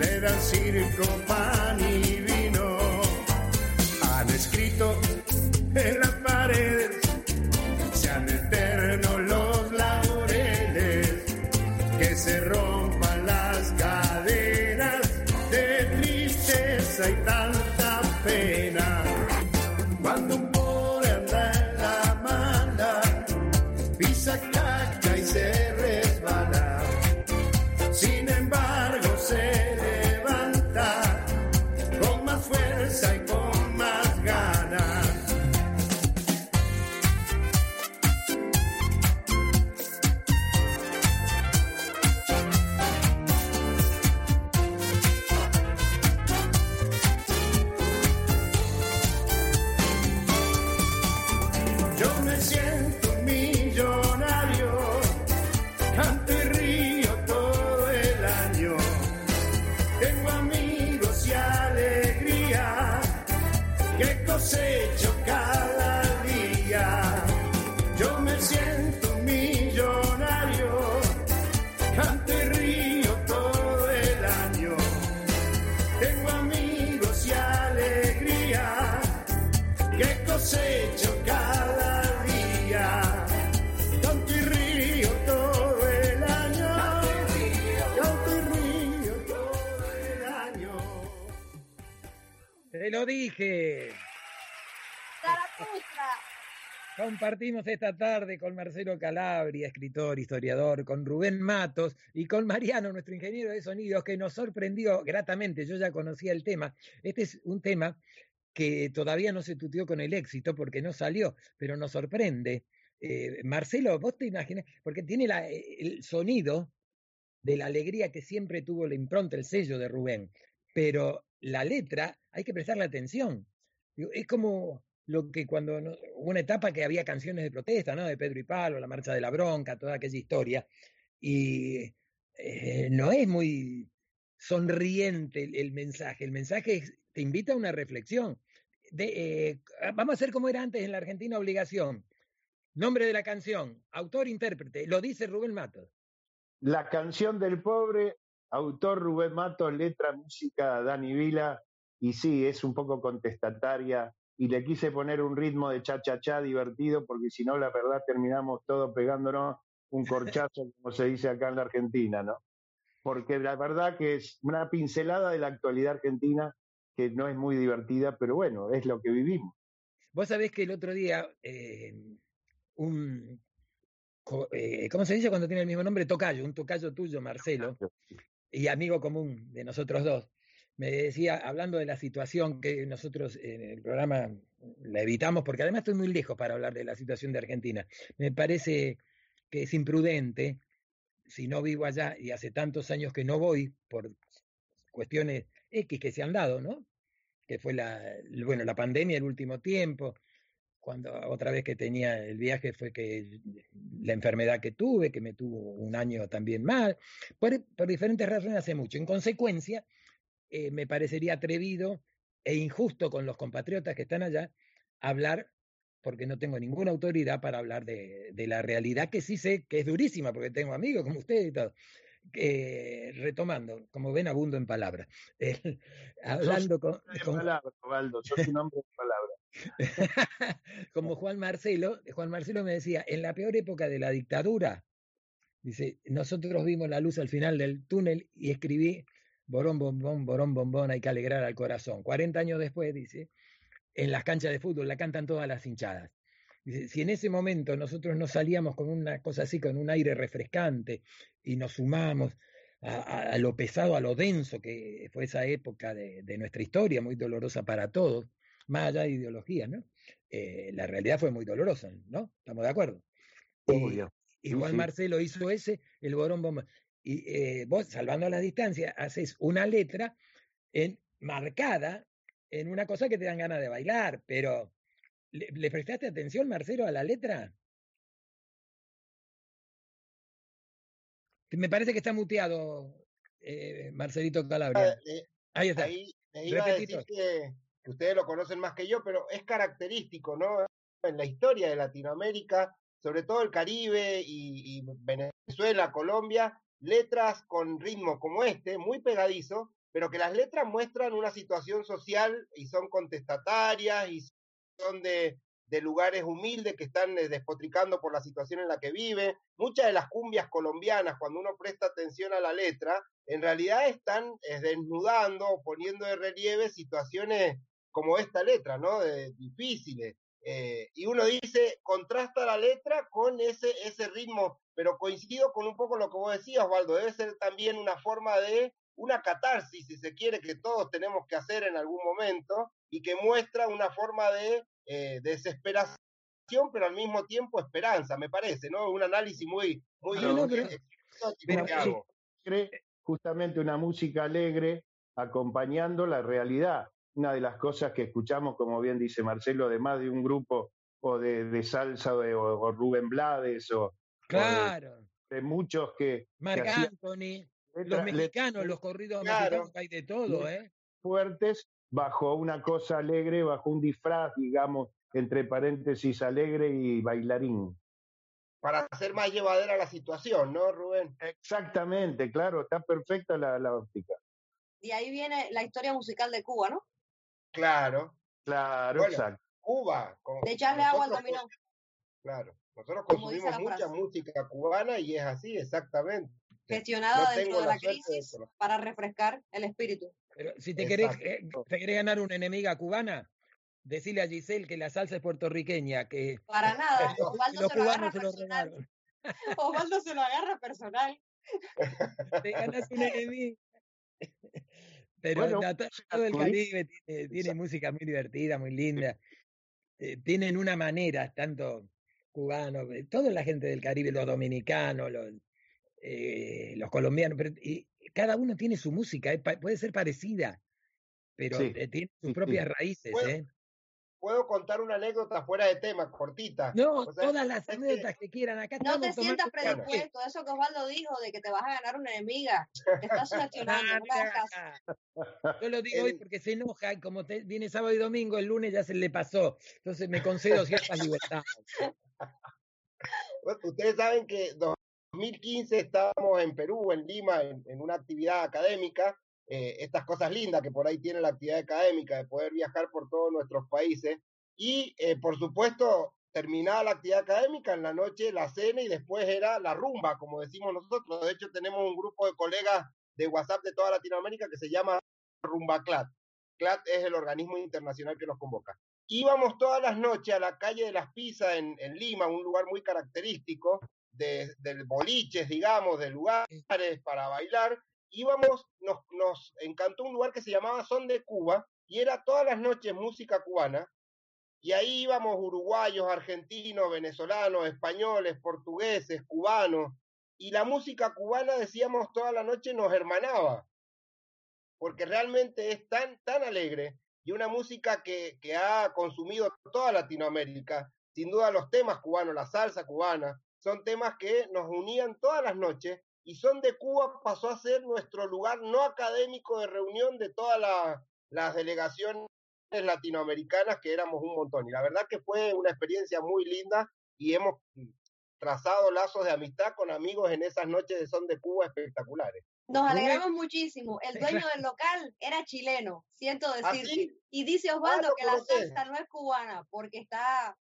le dan circo, pan y vino. Han escrito en las lo dije. Zaratustra. Compartimos esta tarde con Marcelo Calabria, escritor, historiador, con Rubén Matos y con Mariano, nuestro ingeniero de sonidos, que nos sorprendió gratamente. Yo ya conocía el tema. Este es un tema que todavía no se tuteó con el éxito porque no salió, pero nos sorprende. Eh, Marcelo, vos te imaginas, porque tiene la- el sonido de la alegría que siempre tuvo la impronta, el sello de Rubén, pero la letra hay que prestarle atención. Es como lo que cuando hubo una etapa que había canciones de protesta, ¿no? De Pedro y Pablo, la marcha de la bronca, toda aquella historia, y eh, no es muy sonriente el, mensaje. El mensaje te invita a una reflexión. De, eh, vamos a hacer como era antes en la Argentina, obligación. Nombre de la canción, autor, intérprete, lo dice Rubén Matos. La canción del pobre, autor Rubén Matos, letra, música Dani Vila, y sí, es un poco contestataria, y le quise poner un ritmo de cha-cha-cha divertido, porque si no, la verdad, terminamos todos pegándonos un corchazo, (laughs) como se dice acá en la Argentina, ¿no? Porque la verdad que es una pincelada de la actualidad argentina que no es muy divertida, pero bueno, es lo que vivimos. Vos sabés que el otro día eh, un, eh, ¿cómo se dice cuando tiene el mismo nombre? Tocayo, un tocayo tuyo, Marcelo, y amigo común de nosotros dos, me decía, hablando de la situación que nosotros en el programa la evitamos, porque además estoy muy lejos para hablar de la situación de Argentina, me parece que es imprudente, si no vivo allá y hace tantos años que no voy por cuestiones X que se han dado, ¿no? Que fue la, bueno, la pandemia el último tiempo, cuando otra vez que tenía el viaje fue que la enfermedad que tuve, que me tuvo un año también mal, por, diferentes razones hace mucho. En consecuencia, eh, me parecería atrevido e injusto con los compatriotas que están allá hablar, porque no tengo ninguna autoridad para hablar de, de la realidad que sí sé que es durísima, porque tengo amigos como ustedes y todo. Eh, retomando, como ven, abundo en palabras. (laughs) Eh, hablando con, De con- palabra, Osvaldo, sos un hombre de palabra. (laughs) como Juan Marcelo, Juan Marcelo me decía, en la peor época de la dictadura, dice, nosotros vimos la luz al final del túnel y escribí, borón, bombón, borón, bombón, hay que alegrar al corazón. 40 años después, dice, en las canchas de fútbol la cantan todas las hinchadas. Si en ese momento nosotros no salíamos con una cosa así, con un aire refrescante, y nos sumamos a, lo pesado, a lo denso que fue esa época de, de nuestra historia, muy dolorosa para todos, más allá de ideología, ¿no? Eh, la realidad fue muy dolorosa, ¿no? ¿Estamos de acuerdo? Y, Obvio. y Sí, Juan sí. Marcelo hizo ese, el Borón Bomba. Y eh, vos, salvando la distancia, haces una letra en, marcada en una cosa que te dan ganas de bailar, pero ¿le, le prestaste atención, Marcelo, a la letra? Me parece que está muteado, eh, Marcelito Calabria. Eh, Ahí está. Ahí iba a decir que, que ustedes lo conocen más que yo, pero es característico, ¿no? En la historia de Latinoamérica, sobre todo el Caribe y, y Venezuela, Colombia, letras con ritmo como este, muy pegadizo, pero que las letras muestran una situación social y son contestatarias y son de, de lugares humildes que están eh, despotricando por la situación en la que vive. Muchas de las cumbias colombianas, cuando uno presta atención a la letra, en realidad están eh, desnudando poniendo de relieve situaciones como esta letra, ¿no? De, difíciles. Eh, y uno dice, contrasta la letra con ese, ese ritmo, pero coincido con un poco lo que vos decías, Osvaldo, debe ser también una forma de una catarsis, si se quiere, que todos tenemos que hacer en algún momento y que muestra una forma de eh, desesperación, pero al mismo tiempo esperanza, me parece, ¿no? Un análisis muy, muy No, no, pero- exquisito pero- que hago. alegre, justamente una música alegre acompañando la realidad. Una de las cosas que escuchamos, como bien dice Marcelo, de más de un grupo o de, de salsa o, de- o- o Rubén Blades o Claro. de muchos que, Marc Anthony, los mexicanos, letras los corridos Claro. mexicanos, hay de todo, ¿eh? fuertes bajo una cosa alegre, bajo un disfraz, digamos, entre paréntesis alegre y bailarín. Para hacer más llevadera la situación, ¿no, Rubén? Exactamente, claro, está perfecta la, la óptica. Y ahí viene la historia musical de Cuba, ¿no? Claro. Claro, Bueno, exacto. Cuba. De echarle agua al dominó. Claro. Nosotros consumimos mucha frase. música cubana y es así, exactamente. Gestionada No dentro de la de crisis para refrescar el espíritu. Pero si te querés, Exacto. eh, te querés ganar una enemiga cubana, decile a Giselle que la salsa es puertorriqueña, que Para (laughs) nada. los, Osvaldo los se lo agarra cubanos se lo personal. robaron. (laughs) Osvaldo se lo agarra personal. Te ganas una enemiga. (laughs) Pero Bueno, la- todo el. Caribe tiene, tiene música muy divertida, muy linda. Eh, tienen una manera, tanto cubanos, eh, toda la gente del Caribe, los dominicanos, los, eh, los colombianos, pero, y cada uno tiene su música, eh, puede ser parecida, pero Sí, eh, tiene sus sí, sí. propias raíces. Bueno, ¿eh? Puedo contar una anécdota fuera de tema, cortita. No, O sea, todas las que- anécdotas que quieran. Acá No te sientas predispuesto. Eso que Osvaldo dijo de que te vas a ganar una enemiga. Te estás (laughs) sugestionando. No Yo lo digo hoy porque se enoja y como te- viene sábado y domingo, el lunes ya se le pasó. Entonces me concedo ciertas libertades. (laughs) Ustedes saben que 2015 estábamos en Perú, en Lima, en, en una actividad académica. eh, estas cosas lindas que por ahí tiene la actividad académica, de poder viajar por todos nuestros países. Y, eh, por supuesto, terminada la actividad académica, en la noche la cena y después era la rumba, como decimos nosotros. De hecho, tenemos un grupo de colegas de WhatsApp de toda Latinoamérica que se llama Rumba CLAT. CLAT es el organismo internacional que nos convoca. Íbamos todas las noches a la calle de las Pisas en, en Lima, un lugar muy característico de, del boliches, digamos, de lugares para bailar. Íbamos, nos, nos encantó un lugar que se llamaba Son de Cuba y era todas las noches música cubana. Y ahí íbamos uruguayos, argentinos, venezolanos, españoles, portugueses, cubanos. Y la música cubana, decíamos, toda la noche nos hermanaba. Porque realmente es tan, tan alegre y una música que, que ha consumido toda Latinoamérica. Sin duda los temas cubanos, la salsa cubana, son temas que nos unían todas las noches y Son de Cuba pasó a ser nuestro lugar no académico de reunión de todas la- las delegaciones latinoamericanas, que éramos un montón. Y la verdad que fue una experiencia muy linda y hemos trazado lazos de amistad con amigos en esas noches de Son de Cuba espectaculares. Nos alegramos muchísimo. El dueño del local era chileno, siento (laughs) ¿Ah, decir. Y dice Osvaldo lo que la salsa no es cubana porque está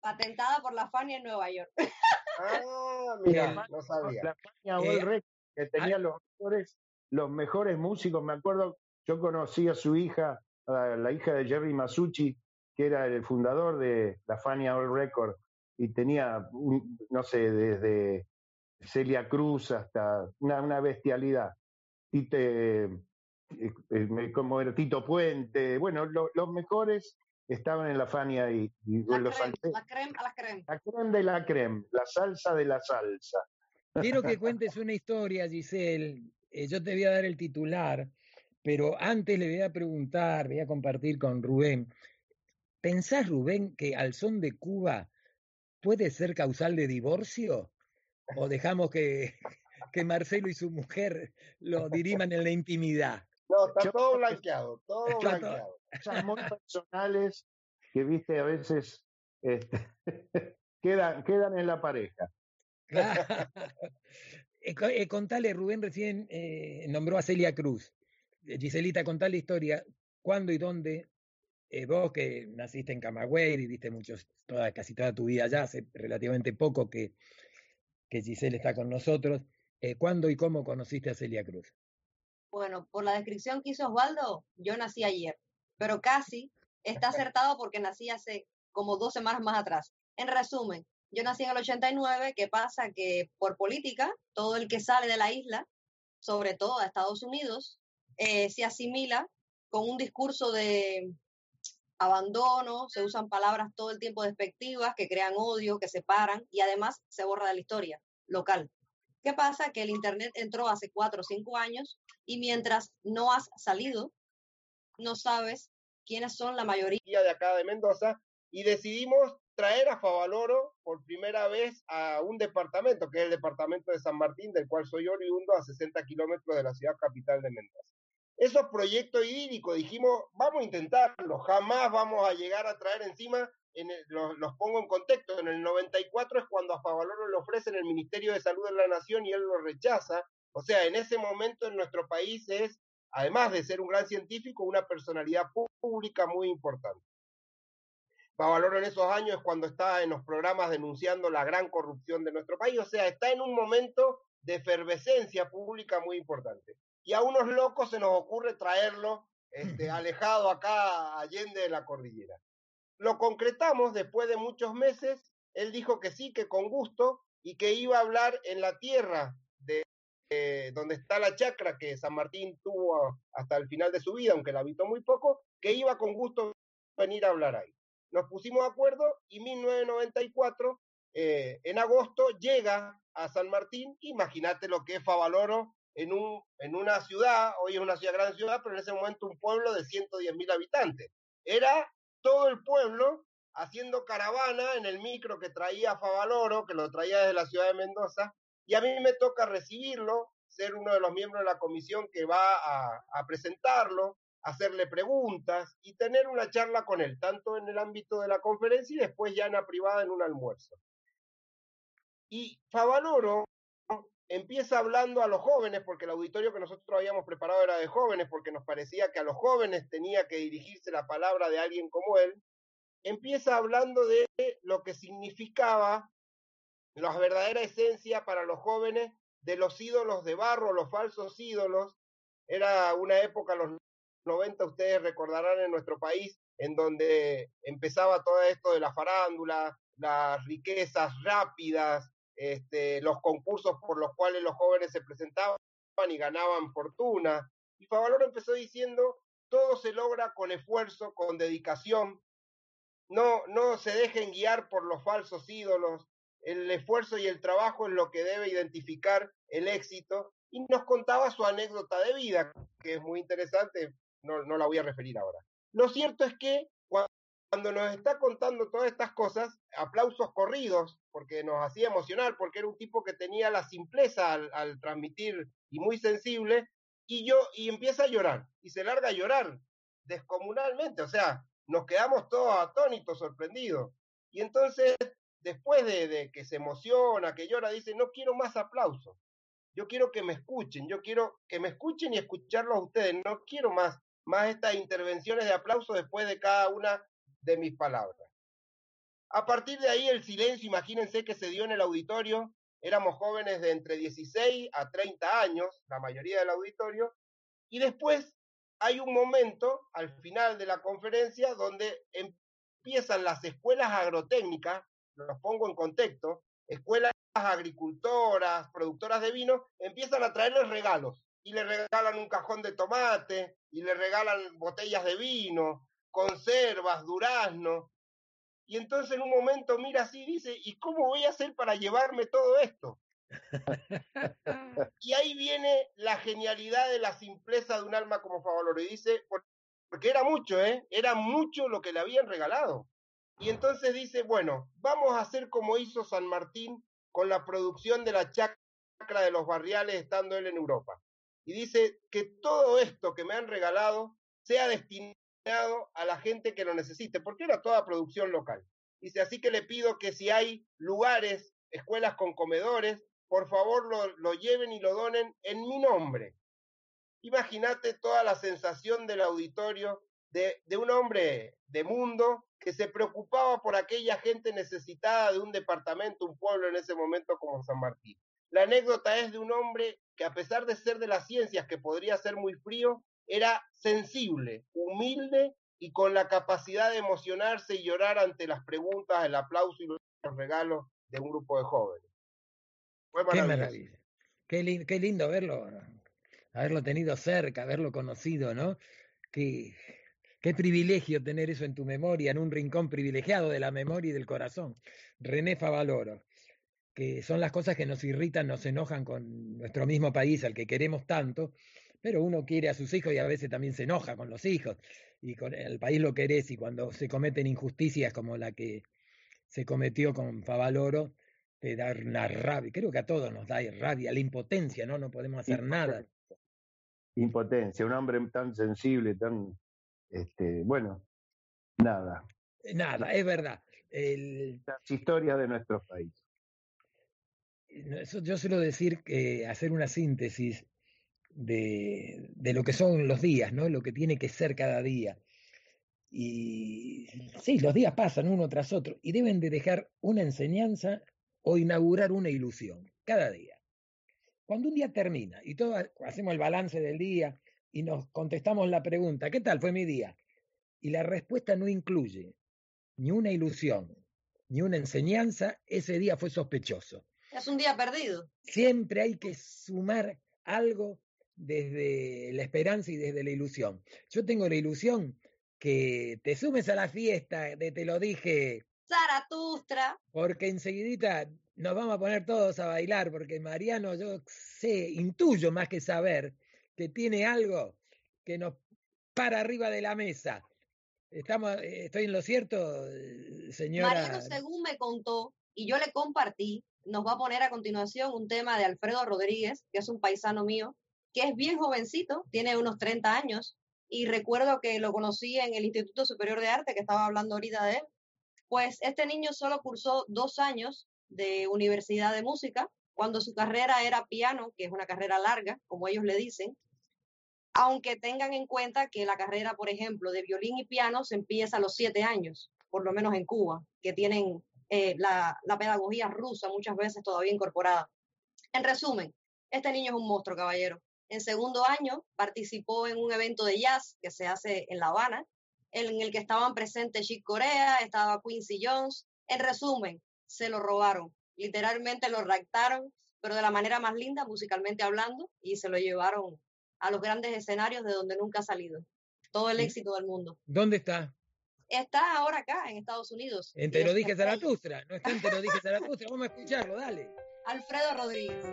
patentada por la Fania en Nueva York. (laughs) Ah, mira, no sabía. La España Eh, Records, que tenía los mejores, los mejores músicos. Me acuerdo, yo conocí a su hija, a la hija de Jerry Masucci, que era el fundador de la Fania All Record y tenía, un- no sé, desde Celia Cruz hasta una, una bestialidad. Tite, eh, eh, como era Tito Puente, bueno, lo- los mejores estaban en la Fania y, y La los creme, la creme a la creme. La creme de la creme, la salsa de la salsa. Quiero que cuentes una historia, Giselle. Eh, yo te voy a dar el titular, pero antes le voy a preguntar, voy a compartir con Rubén. ¿Pensás, Rubén, que al son de Cuba puede ser causal de divorcio? ¿O dejamos que, (laughs) que Marcelo y su mujer lo diriman en la intimidad? No, está Yo- todo blanqueado, todo- blanqueado. Cosas muy personales que, viste, a veces este, (laughs) quedan, quedan en la pareja. (laughs) Eh, eh, contale, Rubén recién eh, nombró a Celia Cruz. Giselita, contale la historia. ¿Cuándo y dónde? eh, vos que naciste en Camagüey, viviste muchos, toda, casi toda tu vida allá, hace relativamente poco que, que Giselle está con nosotros. eh, ¿Cuándo y cómo conociste a Celia Cruz? Bueno, por la descripción que hizo Osvaldo, yo nací ayer, pero casi está acertado porque nací hace como dos semanas más atrás. En resumen, yo nací en el 89, ¿qué pasa? Que por política, todo el que sale de la isla, sobre todo a Estados Unidos, eh, se asimila con un discurso de abandono, se usan palabras todo el tiempo despectivas que crean odio, que separan y además se borra de la historia local. ¿Qué pasa? Que el Internet entró hace cuatro o cinco años y mientras no has salido, no sabes quiénes son la mayoría. de acá de Mendoza y decidimos traer a Favaloro por primera vez a un departamento, que es el departamento de San Martín, del cual soy oriundo, a 60 kilómetros de la ciudad capital de Mendoza. Esos proyectos idílicos, dijimos, vamos a intentarlo, jamás vamos a llegar a traer encima, en los, los pongo en contexto, en el 94 es cuando a Favaloro le ofrecen el Ministerio de Salud de la Nación y él lo rechaza, o sea, en ese momento en nuestro país es, además de ser un gran científico, una personalidad pública muy importante. Favaloro en esos años es cuando está en los programas denunciando la gran corrupción de nuestro país, o sea, está en un momento de efervescencia pública muy importante. Y a unos locos se nos ocurre traerlo este, alejado acá Allende de la cordillera. Lo concretamos después de muchos meses, él dijo que sí, que con gusto, y que iba a hablar en la tierra eh, donde está la chacra que San Martín tuvo hasta el final de su vida, aunque la habitó muy poco, que iba con gusto venir a hablar ahí. Nos pusimos de acuerdo y 1994, eh, en agosto, llega a San Martín. Imagínate lo que es Favaloro en, un, en una ciudad, hoy es una ciudad, gran ciudad, pero en ese momento un pueblo de 110 mil habitantes. Era todo el pueblo haciendo caravana en el micro que traía Favaloro, que lo traía desde la ciudad de Mendoza, y a mí me toca recibirlo, ser uno de los miembros de la comisión que va a, a presentarlo, hacerle preguntas y tener una charla con él, tanto en el ámbito de la conferencia y después ya en la privada en un almuerzo. Y Favaloro empieza hablando a los jóvenes, porque el auditorio que nosotros habíamos preparado era de jóvenes, porque nos parecía que a los jóvenes tenía que dirigirse la palabra de alguien como él, empieza hablando de lo que significaba la verdadera esencia para los jóvenes de los ídolos de barro, los falsos ídolos. Era una época, los 90, ustedes recordarán en nuestro país, en donde empezaba todo esto de la farándula, las riquezas rápidas, este, los concursos por los cuales los jóvenes se presentaban y ganaban fortuna. Y Favaloro empezó diciendo, todo se logra con esfuerzo, con dedicación. No, no se dejen guiar por los falsos ídolos. El esfuerzo y el trabajo es lo que debe identificar el éxito. Y nos contaba su anécdota de vida, que es muy interesante, no, no la voy a referir ahora. Lo cierto es que cuando nos está contando todas estas cosas, aplausos corridos, porque nos hacía emocionar, porque era un tipo que tenía la simpleza al, al transmitir y muy sensible, y yo, y empieza a llorar, y se larga a llorar descomunalmente, o sea, nos quedamos todos atónitos, sorprendidos. Y entonces, después de, que se emociona, que llora, dice, no quiero más aplausos, yo quiero que me escuchen, yo quiero que me escuchen y escucharlos a ustedes, no quiero más, más estas intervenciones de aplauso después de cada una de mis palabras. A partir de ahí el silencio, imagínense que se dio en el auditorio, éramos jóvenes de entre 16 a 30 años, la mayoría del auditorio, y después hay un momento al final de la conferencia donde empiezan las escuelas agrotécnicas, los pongo en contexto, escuelas agricultoras, productoras de vino, empiezan a traerles regalos y le regalan un cajón de tomate y le regalan botellas de vino, conservas, durazno. Y entonces en un momento mira así y dice, ¿y cómo voy a hacer para llevarme todo esto? (laughs) y ahí viene la genialidad de la simpleza de un alma como Favaloro. Y dice, porque era mucho, ¿eh? Era mucho lo que le habían regalado. Y entonces dice, bueno, vamos a hacer como hizo San Martín con la producción de la chacra de los barriales estando él en Europa. Y dice que todo esto que me han regalado sea destinado a la gente que lo necesite, porque era toda producción local. Dice, así que le pido que si hay lugares, escuelas con comedores, por favor lo, lleven y lo donen en mi nombre. Imagínate toda la sensación del auditorio de, de un hombre de mundo que se preocupaba por aquella gente necesitada de un departamento, un pueblo en ese momento como San Martín. La anécdota es de un hombre que a pesar de ser de las ciencias, que podría ser muy frío, era sensible, humilde y con la capacidad de emocionarse y llorar ante las preguntas, el aplauso y los regalos de un grupo de jóvenes. Fue maravilloso. Qué, qué lindo verlo, haberlo tenido cerca, haberlo conocido, ¿no? Qué, qué privilegio tener eso en tu memoria, en un rincón privilegiado de la memoria y del corazón. René Favaloro, que son las cosas que nos irritan, nos enojan con nuestro mismo país, al que queremos tanto, pero uno quiere a sus hijos y a veces también se enoja con los hijos, y con el país lo querés, y cuando se cometen injusticias como la que se cometió con Favaloro, te da una rabia, creo que a todos nos da rabia, la impotencia, ¿no? No podemos hacer nada. Impotencia, un hombre tan sensible, tan, este, bueno, nada, Eh, Nada, es verdad. El, las historias de nuestro país. eso yo suelo decir que hacer una síntesis de, de lo que son los días, ¿no? Lo que tiene que ser cada día. Y sí, los días pasan uno tras otro y deben de dejar una enseñanza o inaugurar una ilusión cada día. Cuando un día termina y todos hacemos el balance del día y nos contestamos la pregunta, ¿qué tal fue mi día? Y la respuesta no incluye ni una ilusión, ni una enseñanza, ese día fue sospechoso. Es un día perdido. Siempre hay que sumar algo desde la esperanza y desde la ilusión. Yo tengo la ilusión que te sumes a la fiesta de te lo dije, Zaratustra. porque enseguidita nos vamos a poner todos a bailar, porque Mariano, yo sé, intuyo más que saber, que tiene algo que nos para arriba de la mesa. Estamos, eh, ¿Estoy en lo cierto, eh, señora? Mariano, según me contó, y yo le compartí, nos va a poner a continuación un tema de Alfredo Rodríguez, que es un paisano mío, que es bien jovencito, tiene unos 30 años, y recuerdo que lo conocí en el Instituto Superior de Arte, que estaba hablando ahorita de él. Pues este niño solo cursó dos años de universidad de música, cuando su carrera era piano, que es una carrera larga, como ellos le dicen, aunque tengan en cuenta que la carrera, por ejemplo, de violín y piano se empieza a los siete años, por lo menos en Cuba, que tienen eh, la, la pedagogía rusa muchas veces todavía incorporada. En resumen, este niño es un monstruo, caballero. En segundo año participó en un evento de jazz que se hace en La Habana, en el que estaban presentes Chick Corea, estaba Quincy Jones. En resumen, se lo robaron, literalmente lo raptaron, pero de la manera más linda, musicalmente hablando, y se lo llevaron a los grandes escenarios de donde nunca ha salido. Todo el éxito del mundo. ¿Dónde está? Está ahora acá, en Estados Unidos. En Te lo dije. Zaratustra. No está en Te lo dije (laughs) Zaratustra. Vamos a escucharlo, dale. Alfredo Rodríguez.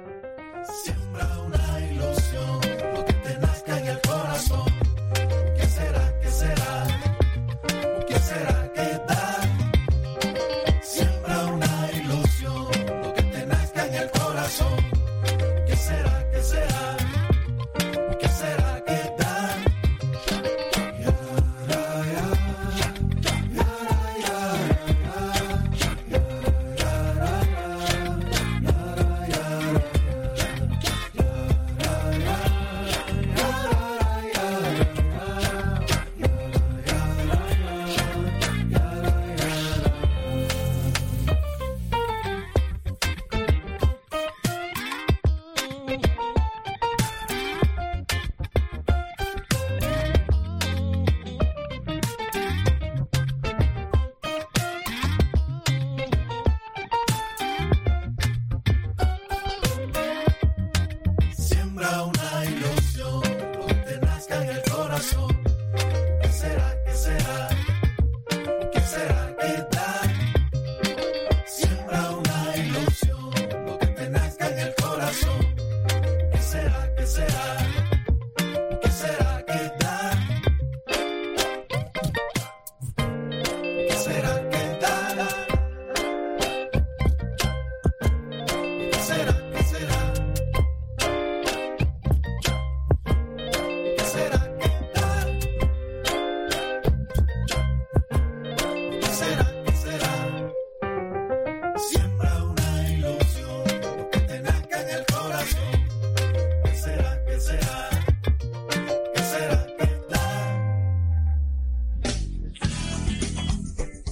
Siembra una ilusión, lo que te nazca en el corazón. ¿Qué será? ¿Qué será?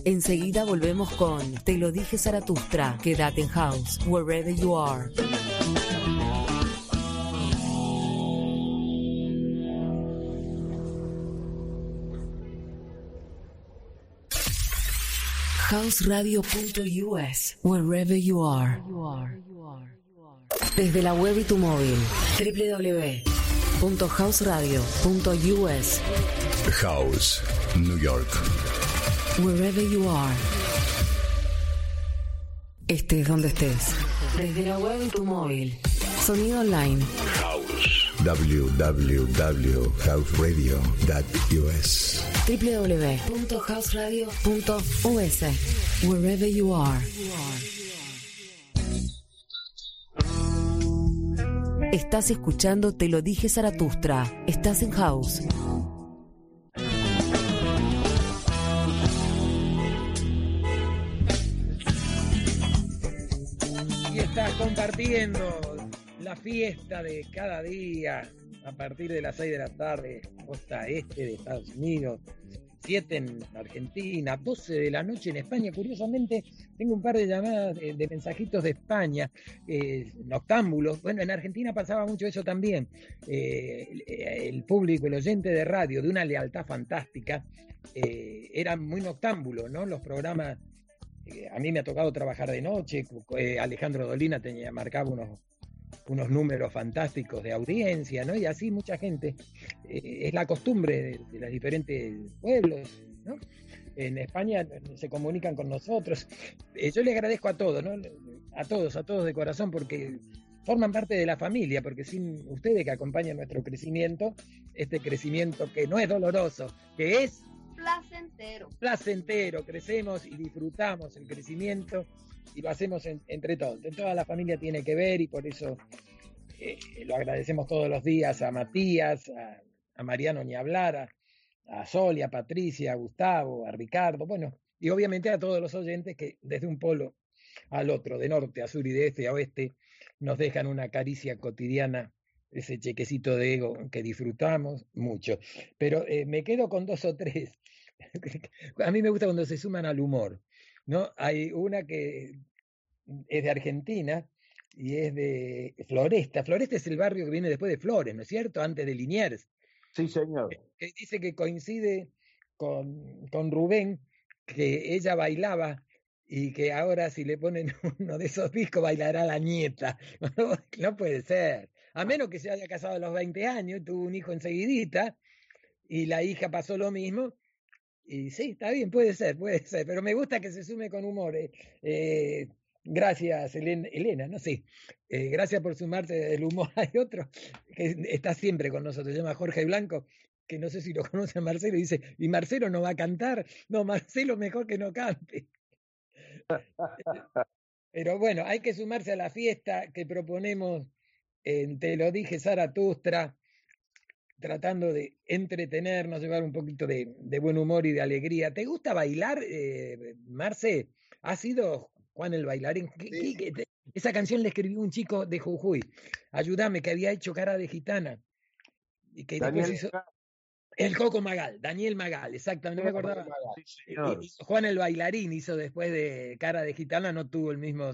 Enseguida volvemos con Te lo dije Zaratustra. Quédate en house, wherever you are. houseradio.us, wherever you are. Desde la web y tu móvil, www.houseradio.us, House, New York. Wherever you are. Estés donde estés. Desde la web y tu móvil. Sonido online. House. www.houseradio.us. www.houseradio.us, wherever you are. Estás escuchando Te lo dije Zaratustra. Estás en House. Compartiendo la fiesta de cada día a partir de las 6 de la tarde, costa este de Estados Unidos, 7 en Argentina, 12 de la noche en España. Curiosamente, tengo un par de llamadas de, mensajitos de España, eh, noctámbulos. Bueno, en Argentina pasaba mucho eso también. Eh, el, público, el oyente de radio, de una lealtad fantástica, eh, era muy noctámbulo, ¿no? Los programas eh, a mí me ha tocado trabajar de noche, eh, Alejandro Dolina tenía, marcaba unos, unos números fantásticos de audiencia, ¿no? Y así mucha gente, eh, es la costumbre de, de los diferentes pueblos, ¿no? En España se comunican con nosotros. Yo le agradezco a todos, ¿no? A todos, a todos de corazón, porque forman parte de la familia, porque sin ustedes que acompañan nuestro crecimiento, este crecimiento que no es doloroso, que es Placentero. placentero, crecemos y disfrutamos el crecimiento y lo hacemos en- entre todos. Toda la familia tiene que ver y por eso eh, lo agradecemos todos los días a Matías, a, Mariano ni hablar, a, a Sol a Patricia, a Gustavo, a Ricardo, bueno, y obviamente a todos los oyentes que desde un polo al otro, de norte a sur y de este a oeste, nos dejan una caricia cotidiana, ese chequecito de ego que disfrutamos mucho. Pero eh, me quedo con dos o tres. (laughs) A mí me gusta cuando se suman al humor, ¿no? Hay una que es de Argentina y es de Floresta. Floresta es el barrio que viene después de Flores, ¿no es cierto? Antes de Liniers. Sí, señor. Que dice que coincide con, con Rubén, que ella bailaba y que ahora si le ponen (laughs) uno de esos discos bailará la nieta. (laughs) No puede ser. A menos que se haya casado a los 20 años, tuvo un hijo enseguidita y la hija pasó lo mismo. Y sí, está bien, puede ser, puede ser, pero me gusta que se sume con humor. eh. Eh, gracias, Elena, Elena, no sé. Eh, gracias por sumarse del humor. (laughs) Hay otro que está siempre con nosotros, se llama Jorge Blanco, que no sé si lo conoce a Marcelo, y dice, ¿y Marcelo no va a cantar? No, Marcelo mejor que no cante. (laughs) Pero bueno, hay que sumarse a la fiesta que proponemos en Te lo dije Zaratustra, tratando de entretenernos, llevar un poquito de, de buen humor y de alegría. ¿Te gusta bailar, eh, Marce? ¿Ha sido Juan el bailarín? ¿Qué- Sí. qué- qué te- esa canción le escribió un chico de Jujuy. Ayúdame, que había hecho cara de gitana. Y que después hizo el Coco Magal, Daniel Magal, exactamente, no me acordaba. sí, Juan el bailarín hizo después de Cara de Gitana, no tuvo el mismo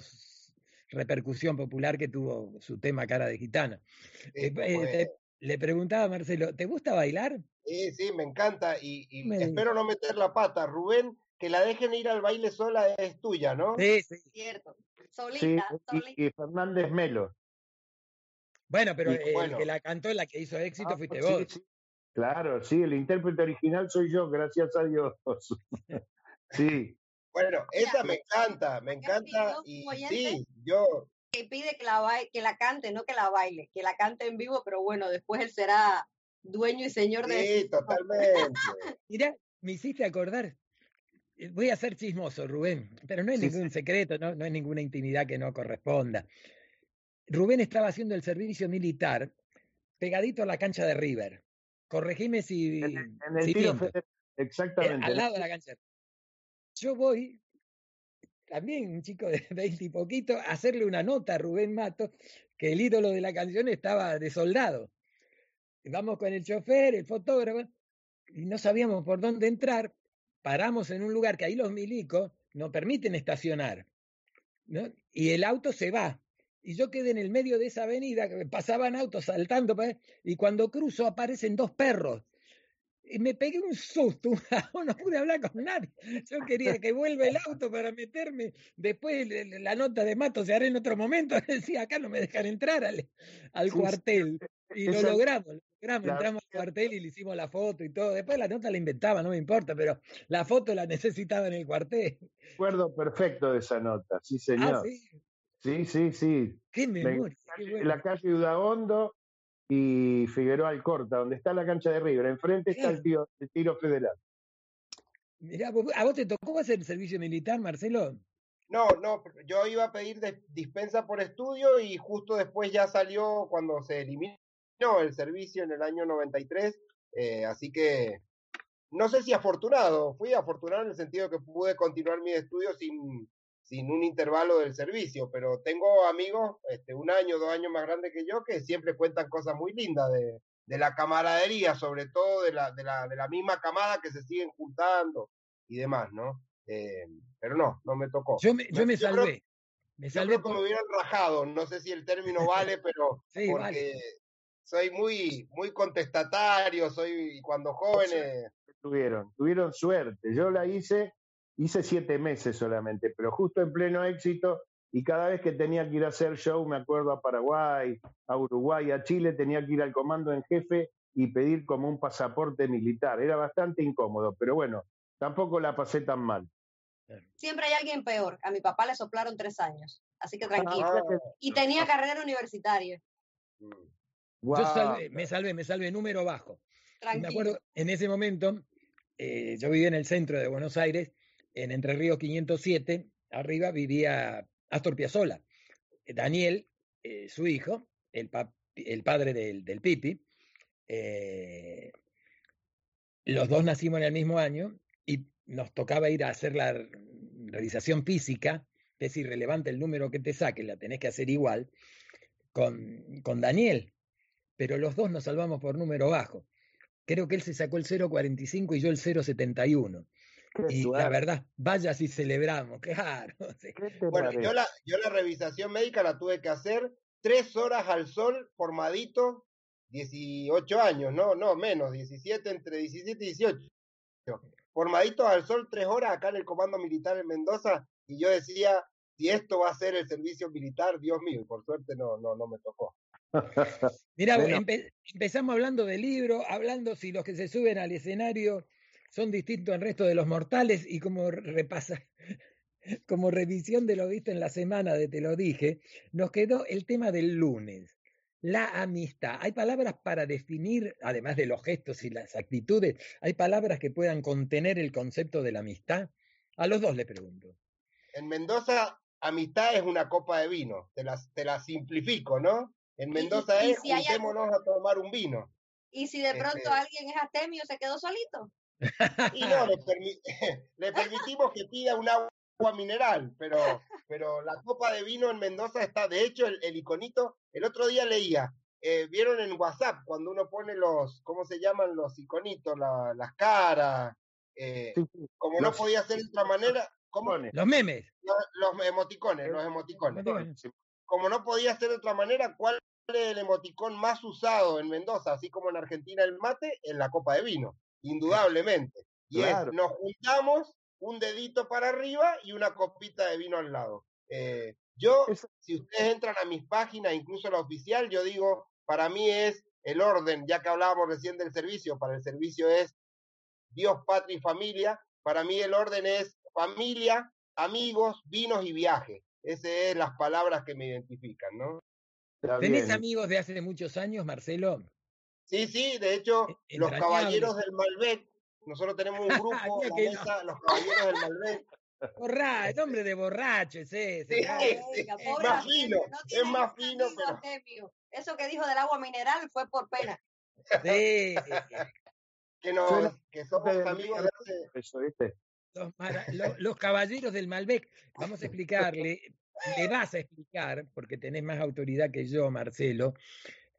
repercusión popular que tuvo su tema Cara de Gitana. Sí, Eh, eh, le preguntaba a Marcelo, ¿te gusta bailar? Sí, sí, me encanta y, y Me- espero no meter la pata. Rubén, que la dejen ir al baile sola es tuya, ¿no? Sí, sí. Cierto. Sí, Solita, solita. y, y Fernández Melo. Bueno, pero Y el que la cantó, la que hizo éxito, Ah, fuiste sí, vos. sí. Claro, sí, el intérprete original soy yo, gracias a Dios. (laughs) Sí, Bueno, esa me encanta, me encanta y sí, yo Que pide que la, que la cante, no que la baile, que la cante en vivo, pero bueno, después él será dueño y señor de sí, (laughs) totalmente. Mirá, me hiciste acordar. Eh, Voy a ser chismoso, Rubén, pero no es Sí, ningún secreto, no, no es ninguna intimidad que no corresponda. Rubén estaba haciendo el servicio militar pegadito a la cancha de River. Corregime si, en, el- en el si tiro Eh, exactamente. al lado de la cancha. Yo voy, también un chico de (laughs) veinte y poquito, hacerle una nota a Rubén Mato, que el ídolo de la canción estaba de soldado. Vamos con el chofer, el fotógrafo, y no sabíamos por dónde entrar. paramos en un lugar que ahí los milicos no permiten estacionar, ¿no? Y el auto se va. Y yo quedé en el medio de esa avenida, pasaban autos saltando, pa- y cuando cruzo aparecen dos perros. Y me pegué un susto, (laughs) no pude hablar con nadie. Yo quería que vuelva el auto para meterme. Después la nota de mato se hará en otro momento. (laughs) Decía, acá no me dejan entrar al, al cuartel. Y lo logramos, lo logramos. Entramos al cuartel y le hicimos la foto y todo. Después la nota la inventaba, no me importa, pero la foto la necesitaba en el cuartel. Recuerdo perfecto de esa nota, sí, Ah, señor. sí. Sí, sí, sí. Qué Me- memoria. qué en bueno. la calle Udaondo y Figueroa Alcorta, donde está la cancha de River. Enfrente está el, tío- el tiro federal. Mirá, vos- ¿a vos te tocó hacer el servicio militar, Marcelo? No, no, yo iba a pedir dispensa por estudio y justo después ya salió cuando se eliminó el servicio en el año 93, eh, así que no sé si afortunado, fui afortunado en el sentido que pude continuar mi estudio sin, sin un intervalo del servicio, pero tengo amigos, este, un año, dos años más grandes que yo, que siempre cuentan cosas muy lindas de, de la camaradería, sobre todo de la, de, la, de la misma camada que se siguen juntando y demás, ¿no? Eh, pero no, no me tocó. Yo me, yo me creo- salvé. Me yo salvé creo que me hubieran rajado, no sé si el término vale, pero (laughs) Sí, porque vale. soy muy, muy contestatario, soy y cuando jóvenes, Tuvieron, tuvieron suerte. Yo la hice, hice siete meses solamente, pero justo en pleno éxito. Y cada vez que tenía que ir a hacer show, me acuerdo a Paraguay, a Uruguay, a Chile, tenía que ir al comando en jefe y pedir como un pasaporte militar. Era bastante incómodo, pero bueno, tampoco la pasé tan mal. Siempre hay alguien peor. A mi papá le soplaron tres años, así que tranquilo. Ah, Y tenía carrera universitaria. Yo salvé, me salvé, me salvé, número bajo. Y me Tranquilo. acuerdo, en ese momento, eh, yo vivía en el centro de Buenos Aires, en Entre Ríos 507, arriba vivía Astor Piazzolla. Eh, Daniel, eh, su hijo, el, el padre del, del Pipi, eh, los dos nacimos en el mismo año y nos tocaba ir a hacer la realización física, es irrelevante el número que te saque, la tenés que hacer igual, con, con Daniel, pero los dos nos salvamos por número bajo. Creo que él se sacó el 0.45 y yo el 0.71. Y la verdad, vaya si celebramos, claro. (laughs) sí. ¿Qué te Bueno, yo la, yo la revisación médica la tuve que hacer tres horas al sol, formadito, 18 años, no, no, menos, 17, entre 17 y 18. Formadito al sol, tres horas acá en el Comando Militar en Mendoza, y yo decía, si esto va a ser el servicio militar, Dios mío, y por suerte no, no, no me tocó. Bueno. empe- empezamos hablando del libro, hablando si los que se suben al escenario son distintos al resto de los mortales y como repasa, (laughs) como revisión de lo visto en la semana de Te lo dije, nos quedó el tema del lunes, la amistad. ¿Hay palabras para definir, además de los gestos y las actitudes, hay palabras que puedan contener el concepto de la amistad? A los dos le pregunto. En Mendoza, amistad es una copa de vino, te la, te la simplifico, ¿no? En Y- y- Mendoza y es si juntémonos a tomar un vino. Y si de pronto Este- alguien es astemio, se quedó solito. (laughs) Y no, le, permi- (laughs) le permitimos que pida un agua mineral, pero, pero la copa de vino en Mendoza está, de hecho, el, el iconito, el otro día leía, eh, vieron en WhatsApp cuando uno pone los, ¿cómo se llaman los iconitos? La- las caras, eh, como no podía ser de otra manera, ¿cómo? Los memes. Los, los emoticones, los emoticones. Emoticones. Como no podía ser de otra manera, ¿cuál es el emoticón más usado en Mendoza, así como en Argentina el mate? En la copa de vino, indudablemente. Y Claro. es, nos juntamos un dedito para arriba y una copita de vino al lado. Eh, yo, Eso- si ustedes entran a mis páginas, incluso la oficial, yo digo, para mí es el orden, ya que hablábamos recién del servicio, para el servicio es Dios, patria y familia, para mí el orden es familia, amigos, vinos y viaje. Esas son las palabras que me identifican, ¿no? Está ¿Tenés bien. amigos de hace muchos años, Marcelo? Sí, sí, de hecho, E- los entrañable. caballeros del Malbec, nosotros tenemos un (laughs) grupo, Mira la que mesa, los caballeros del Malbec, Borracho, hombre de borracho es (laughs) ese. Sí, claro. sí, Oiga, es más fino, no es más fino, pero. Eso que dijo del agua mineral fue por pena. (laughs) Sí, que, nos, que somos amigos de. Eso, ¿viste? los, los caballeros del Malbec. Vamos a explicarle, le vas a explicar, porque tenés más autoridad que yo, Marcelo,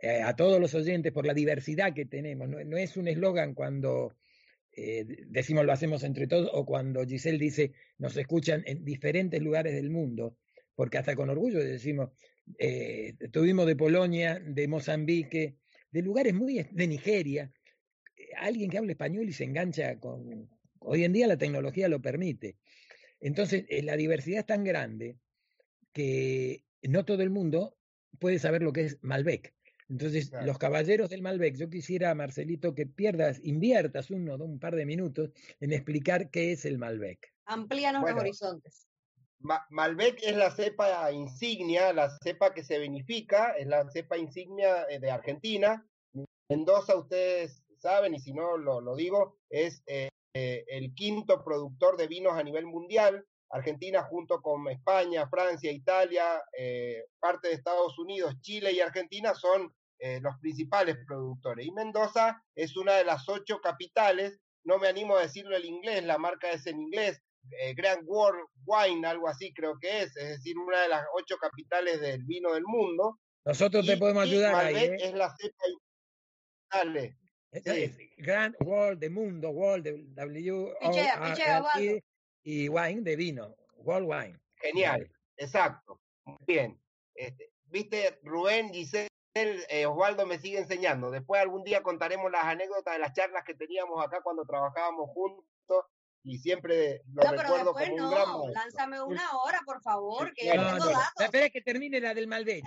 eh, a todos los oyentes por la diversidad que tenemos. No, es un eslogan cuando eh, decimos lo hacemos entre todos, o cuando Giselle dice nos escuchan en diferentes lugares del mundo, porque hasta con orgullo decimos, eh, tuvimos de Polonia, de Mozambique, de lugares muy de Nigeria, eh, alguien que habla español y se engancha con... Hoy en día la tecnología lo permite. Entonces, la diversidad es tan grande que no todo el mundo puede saber lo que es Malbec. Entonces, Claro. los caballeros del Malbec, yo quisiera, Marcelito, que pierdas, inviertas uno, un par de minutos en explicar qué es el Malbec. Amplíanos Bueno. los horizontes. Ma- Malbec es la cepa insignia, la cepa que se vinifica, es la cepa insignia eh, de Argentina. Mendoza, ustedes saben, y si no lo, lo digo, es eh, eh, el quinto productor de vinos a nivel mundial. Argentina junto con España, Francia, Italia, eh, parte de Estados Unidos, Chile y Argentina son eh, los principales productores. Y Mendoza es una de las ocho capitales, no me animo a decirlo en inglés, la marca es en inglés, eh, Grand World Wine, algo así creo que es, es decir, una de las ocho capitales del vino del mundo. Nosotros te podemos ayudar ahí. ¿eh? es la cepa. Dale. Sí. Grand World de mundo, World de W Pichea, pichea, y wine de vino, World Wine. Genial, exacto. Muy bien. Este, Viste, Rubén, Giselle, eh, Osvaldo me sigue enseñando. Después algún día contaremos las anécdotas de las charlas que teníamos acá cuando trabajábamos juntos y siempre lo No, pero recuerdo después como un gran no. maestro. Lánzame una hora, por favor, que No, yo No, tengo no, no. datos. Espera que termine la del Malbec.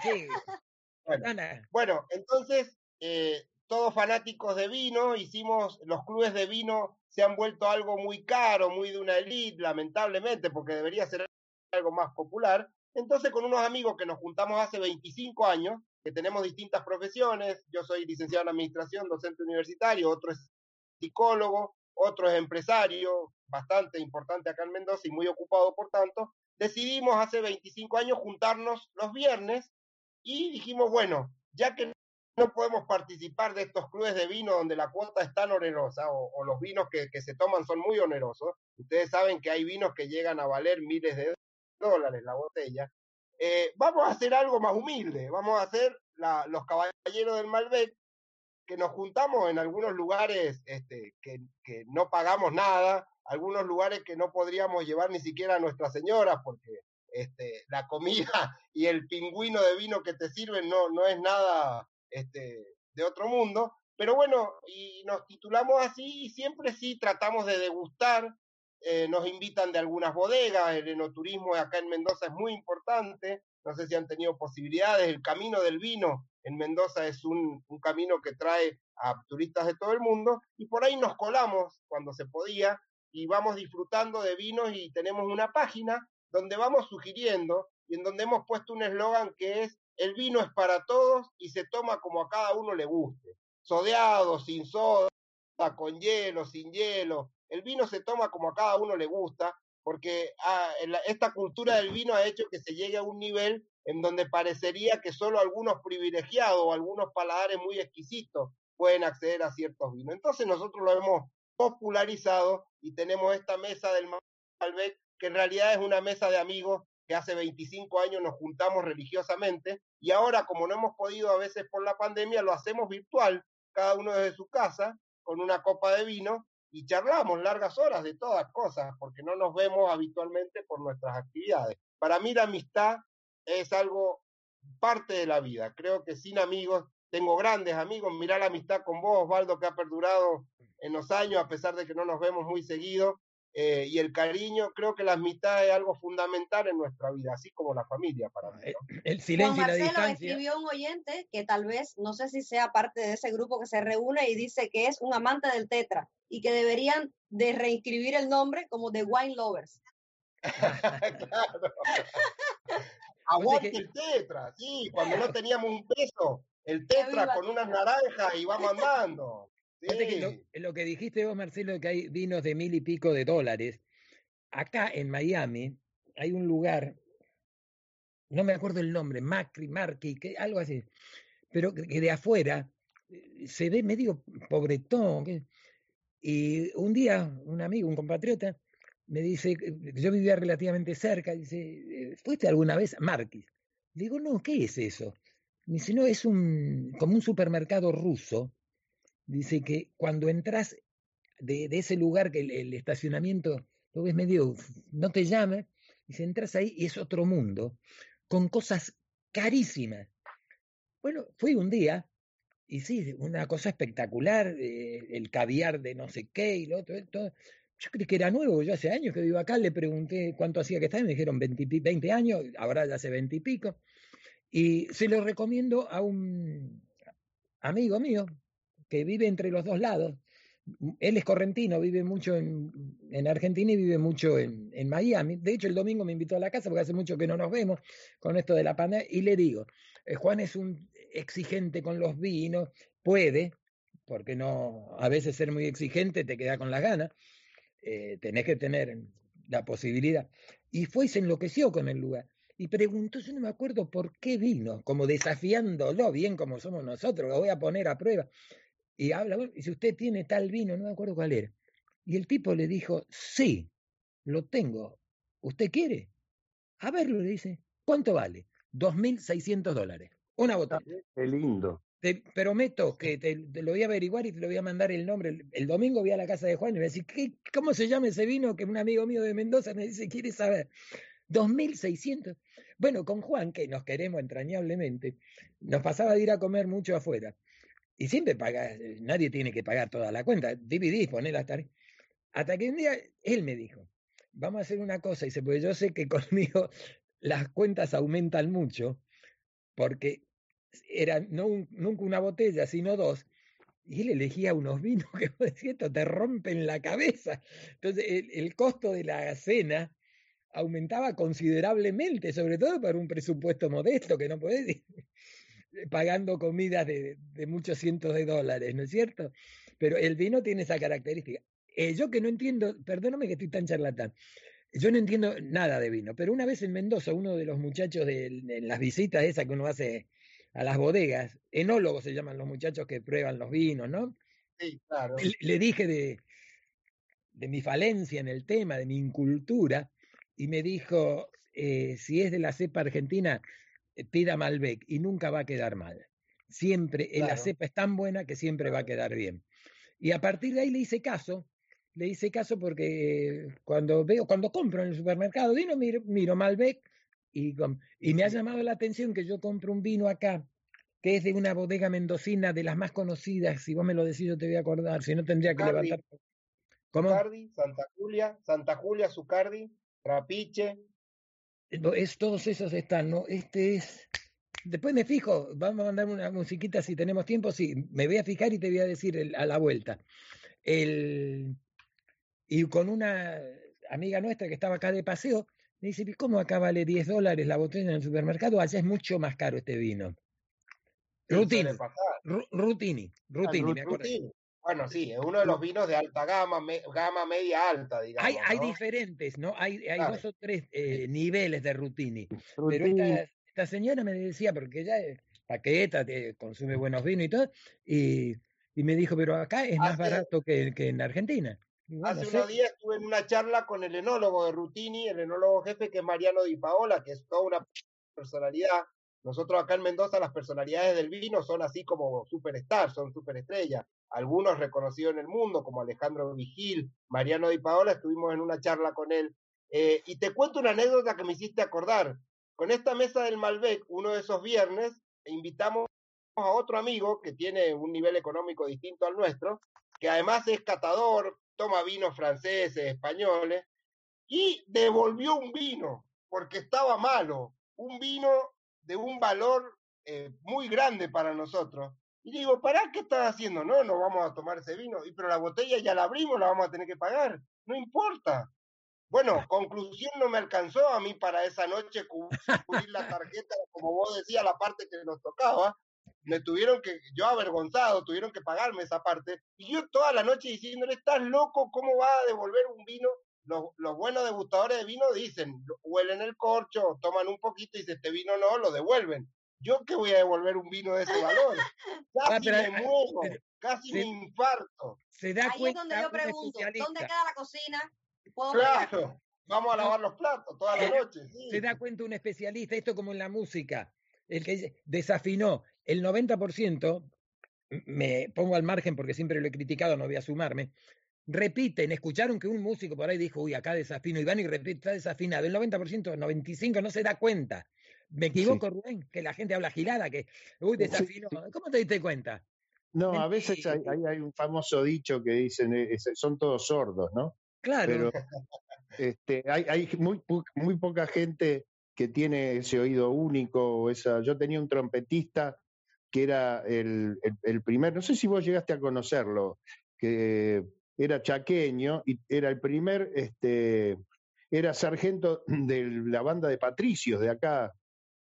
Bueno, Bueno, entonces, eh, todos fanáticos de vino, hicimos, los clubes de vino se han vuelto algo muy caro, muy de una elite, lamentablemente, porque debería ser algo más popular. Entonces, con unos amigos que nos juntamos hace 25 años, que tenemos distintas profesiones, yo soy licenciado en administración, docente universitario, otro es psicólogo, otro es empresario, bastante importante acá en Mendoza y muy ocupado por tanto, decidimos hace 25 años juntarnos los viernes y dijimos, bueno, ya que no podemos participar de estos clubes de vino donde la cuota es tan onerosa o, los vinos que se toman son muy onerosos, ustedes saben que hay vinos que llegan a valer miles de dólares la botella, eh, vamos a hacer algo más humilde, vamos a hacer los caballeros del Malbec, que nos juntamos en algunos lugares este, que, que no pagamos nada, algunos lugares que no podríamos llevar ni siquiera a nuestras señoras, porque este, la comida (laughs) y el pingüino de vino que te sirven no, no es nada este, de otro mundo. Pero bueno, y nos titulamos así y siempre sí tratamos de degustar. Eh, nos invitan de algunas bodegas, el enoturismo acá en Mendoza es muy importante. No sé si han tenido posibilidades. El camino del vino en Mendoza es un, un camino que trae a turistas de todo el mundo y por ahí nos colamos cuando se podía y vamos disfrutando de vinos y tenemos una página donde vamos sugiriendo y en donde hemos puesto un eslogan que es el vino es para todos y se toma como a cada uno le guste. Sodeado, sin soda, con hielo, sin hielo. El vino se toma como a cada uno le gusta porque ah, esta cultura del vino ha hecho que se llegue a un nivel en donde parecería que solo algunos privilegiados o algunos paladares muy exquisitos pueden acceder a ciertos vinos. Entonces nosotros lo hemos popularizado y tenemos esta mesa del Malbec, que en realidad es una mesa de amigos que hace 25 años nos juntamos religiosamente y ahora como no hemos podido a veces por la pandemia, lo hacemos virtual, cada uno desde su casa, con una copa de vino y charlamos largas horas de todas cosas, porque no nos vemos habitualmente por nuestras actividades. Para mí la amistad es algo parte de la vida. Creo que sin amigos, tengo grandes amigos, mirá la amistad con vos, Osvaldo, que ha perdurado en los años, a pesar de que no nos vemos muy seguido, eh, y el cariño, creo que la amistad es algo fundamental en nuestra vida, así como la familia para mí. el, ¿no? el Juan silencio y la Marcelo distancia. escribió un oyente que tal vez, no sé si sea parte de ese grupo que se reúne y dice que es un amante del tetra y que deberían de reinscribir el nombre como The Wine Lovers. (laughs) claro. (laughs) Aguante que- el tetra, sí, cuando no teníamos un peso, el (laughs) tetra con unas naranjas y vamos andando. Lo, que dijiste vos, Marcelo, que hay vinos de mil y pico de dólares. Acá en Miami hay un lugar, no me acuerdo el nombre, Macri, Marqui, que, algo así, pero que, de afuera eh, se ve medio pobretón. y un día, un amigo, un compatriota, me dice, eh, yo vivía relativamente cerca, dice, eh, ¿fuiste alguna vez a Marquis? Digo, no, ¿qué es eso? Me dice, no, es un, como un supermercado ruso. Dice que cuando entras de, ese lugar que el, estacionamiento lo ves medio, no te llama, y si entras ahí y es otro mundo, con cosas carísimas. Bueno, fui un día, y sí, una cosa espectacular, eh, el caviar de no sé qué y lo otro, todo. Yo creí que era nuevo, yo hace años que vivo acá, le pregunté cuánto hacía que estaba, me dijeron 20, y pi- 20 años, ahora ya hace 20 y pico. Y se lo recomiendo a un amigo mío que vive entre los dos lados. Él es correntino, vive mucho en, en Argentina y vive mucho en, en Miami. De hecho, el domingo me invitó a la casa porque hace mucho que no nos vemos con esto de la pandemia. Y le digo, eh, Juan es un exigente con los vinos, puede, porque no, a veces ser muy exigente te queda con las ganas, eh, tenés que tener la posibilidad. Y fue y se enloqueció con el lugar. Y preguntó, yo no me acuerdo por qué vino, como desafiándolo, bien como somos nosotros, lo voy a poner a prueba. Y habla, bueno, y si usted tiene tal vino, no me acuerdo cuál era. Y el tipo le dijo, sí, lo tengo. ¿Usted quiere? A verlo, le dice. ¿Cuánto vale? 2.600 dólares. Una botella. Qué lindo. Te prometo que te, te lo voy a averiguar y te lo voy a mandar el nombre. El, el domingo voy a la casa de Juan y voy a decir, ¿qué, ¿cómo se llama ese vino que un amigo mío de Mendoza me dice, quiere saber? 2.600. Bueno, con Juan, que nos queremos entrañablemente, nos pasaba de ir a comer mucho afuera. Y siempre paga, eh, nadie tiene que pagar toda la cuenta. Dividís, poné las tarjetas. Hasta que un día él me dijo, vamos a hacer una cosa, y dice, porque yo sé que (laughs) conmigo las cuentas aumentan mucho, porque era nunca una botella, sino dos. Y él elegía unos vinos que (laughs) decís, esto te rompen la cabeza. Entonces, el, costo de la cena aumentaba considerablemente, sobre todo para un presupuesto modesto, que no podés (laughs) pagando comidas de, de muchos cientos de dólares, ¿no es cierto? Pero el vino tiene esa característica. Eh, yo que no entiendo, perdóname que estoy tan charlatán, yo no entiendo nada de vino, pero una vez en Mendoza, uno de los muchachos de, en las visitas esas que uno hace a las bodegas, enólogos se llaman los muchachos que prueban los vinos, ¿no? Sí, claro. Le, le dije de, de mi falencia en el tema, de mi incultura, y me dijo, eh, si es de la cepa argentina, pida Malbec y nunca va a quedar mal. Siempre, eh, la cepa es tan buena que siempre va a quedar bien. Y a partir de ahí le hice caso, le hice caso porque cuando veo, cuando compro en el supermercado vino, miro, miro Malbec y, y me ha llamado la atención que yo compro un vino acá que es de una bodega mendocina de las más conocidas, si vos me lo decís yo te voy a acordar, si no tendría que Zucardi. levantar. ¿Cómo? Zucardi, Santa Julia, Santa Julia, Zucardi, Trapiche. Es, todos esos están, ¿no? Este es. Después me fijo, vamos a mandar una musiquita si tenemos tiempo, sí, me voy a fijar y te voy a decir el- a la vuelta. El, y con una amiga nuestra que estaba acá de paseo, me dice, "¿Y ¿cómo acá vale 10 dólares la botella en el supermercado? Allá es mucho más caro este vino. Rutini, Rutini, Rutini, me acuerdo. Bueno, sí, es uno de los vinos de alta gama, me- gama media alta, digamos. Hay, hay diferentes, ¿no? Hay, hay Claro. dos o tres eh, niveles de Rutini. Pero esta, esta señora me decía, porque ella es paqueta, consume buenos vinos y todo, y, y me dijo, pero acá es más Hace- barato que, que en Argentina. Bueno, Hace unos días estuve en una charla con el enólogo de Rutini, el enólogo jefe que es Mariano Di Paola, que es toda una personalidad. Nosotros acá en Mendoza las personalidades del vino son así como superstars, son superestrellas. Algunos reconocidos en el mundo, como Alejandro Vigil, Mariano Di Paola, estuvimos en una charla con él. Eh, y te cuento una anécdota que me hiciste acordar. Con esta mesa del Malbec, uno de esos viernes, invitamos a otro amigo que tiene un nivel económico distinto al nuestro, que además es catador, toma vinos franceses, españoles, y devolvió un vino porque estaba malo, un vino de un valor eh, muy grande para nosotros. Y digo, ¿para qué estás haciendo? No, no vamos a tomar ese vino, y pero la botella ya la abrimos, la vamos a tener que pagar, no importa. Bueno, conclusión, no me alcanzó a mí para esa noche cu- cubrir la tarjeta, como vos decías, la parte que nos tocaba. Me tuvieron que, yo avergonzado, tuvieron que pagarme esa parte. Y yo toda la noche diciéndole, estás loco, ¿cómo vas a devolver un vino? Los, los buenos degustadores de vino dicen, huelen el corcho, toman un poquito y si este vino no, lo devuelven. Yo que voy a devolver un vino de ese valor. (laughs) Ah, Casi pero, me ah, muero, pero- casi sí. me infarto. se da Ahí es cuenta donde yo un pregunto, ¿dónde queda la cocina? ¿Puedo pegar? Claro, vamos a lavar los platos toda la noche. sí. se da cuenta un especialista, esto como en la música, el que desafinó el 90%, me pongo al margen porque siempre lo he criticado, no voy a sumarme, repiten, escucharon que un músico por ahí dijo, uy, acá desafino, y van y repiten, está desafinado. El 90%, 95% no se da cuenta. Me equivoco, Rubén, que la gente habla girada, que, uy, desafino. ¿Cómo te diste cuenta? No, a veces hay, un famoso dicho que dicen, eh, es- son todos sordos, ¿no? Claro. Pero este, hay, hay muy, muy poca gente que tiene ese oído único. o Esa, yo tenía un trompetista que era el, el- el primer, no sé si vos llegaste a conocerlo, que era chaqueño y era el primer, este, era sargento (clears throat) de la banda de patricios de acá.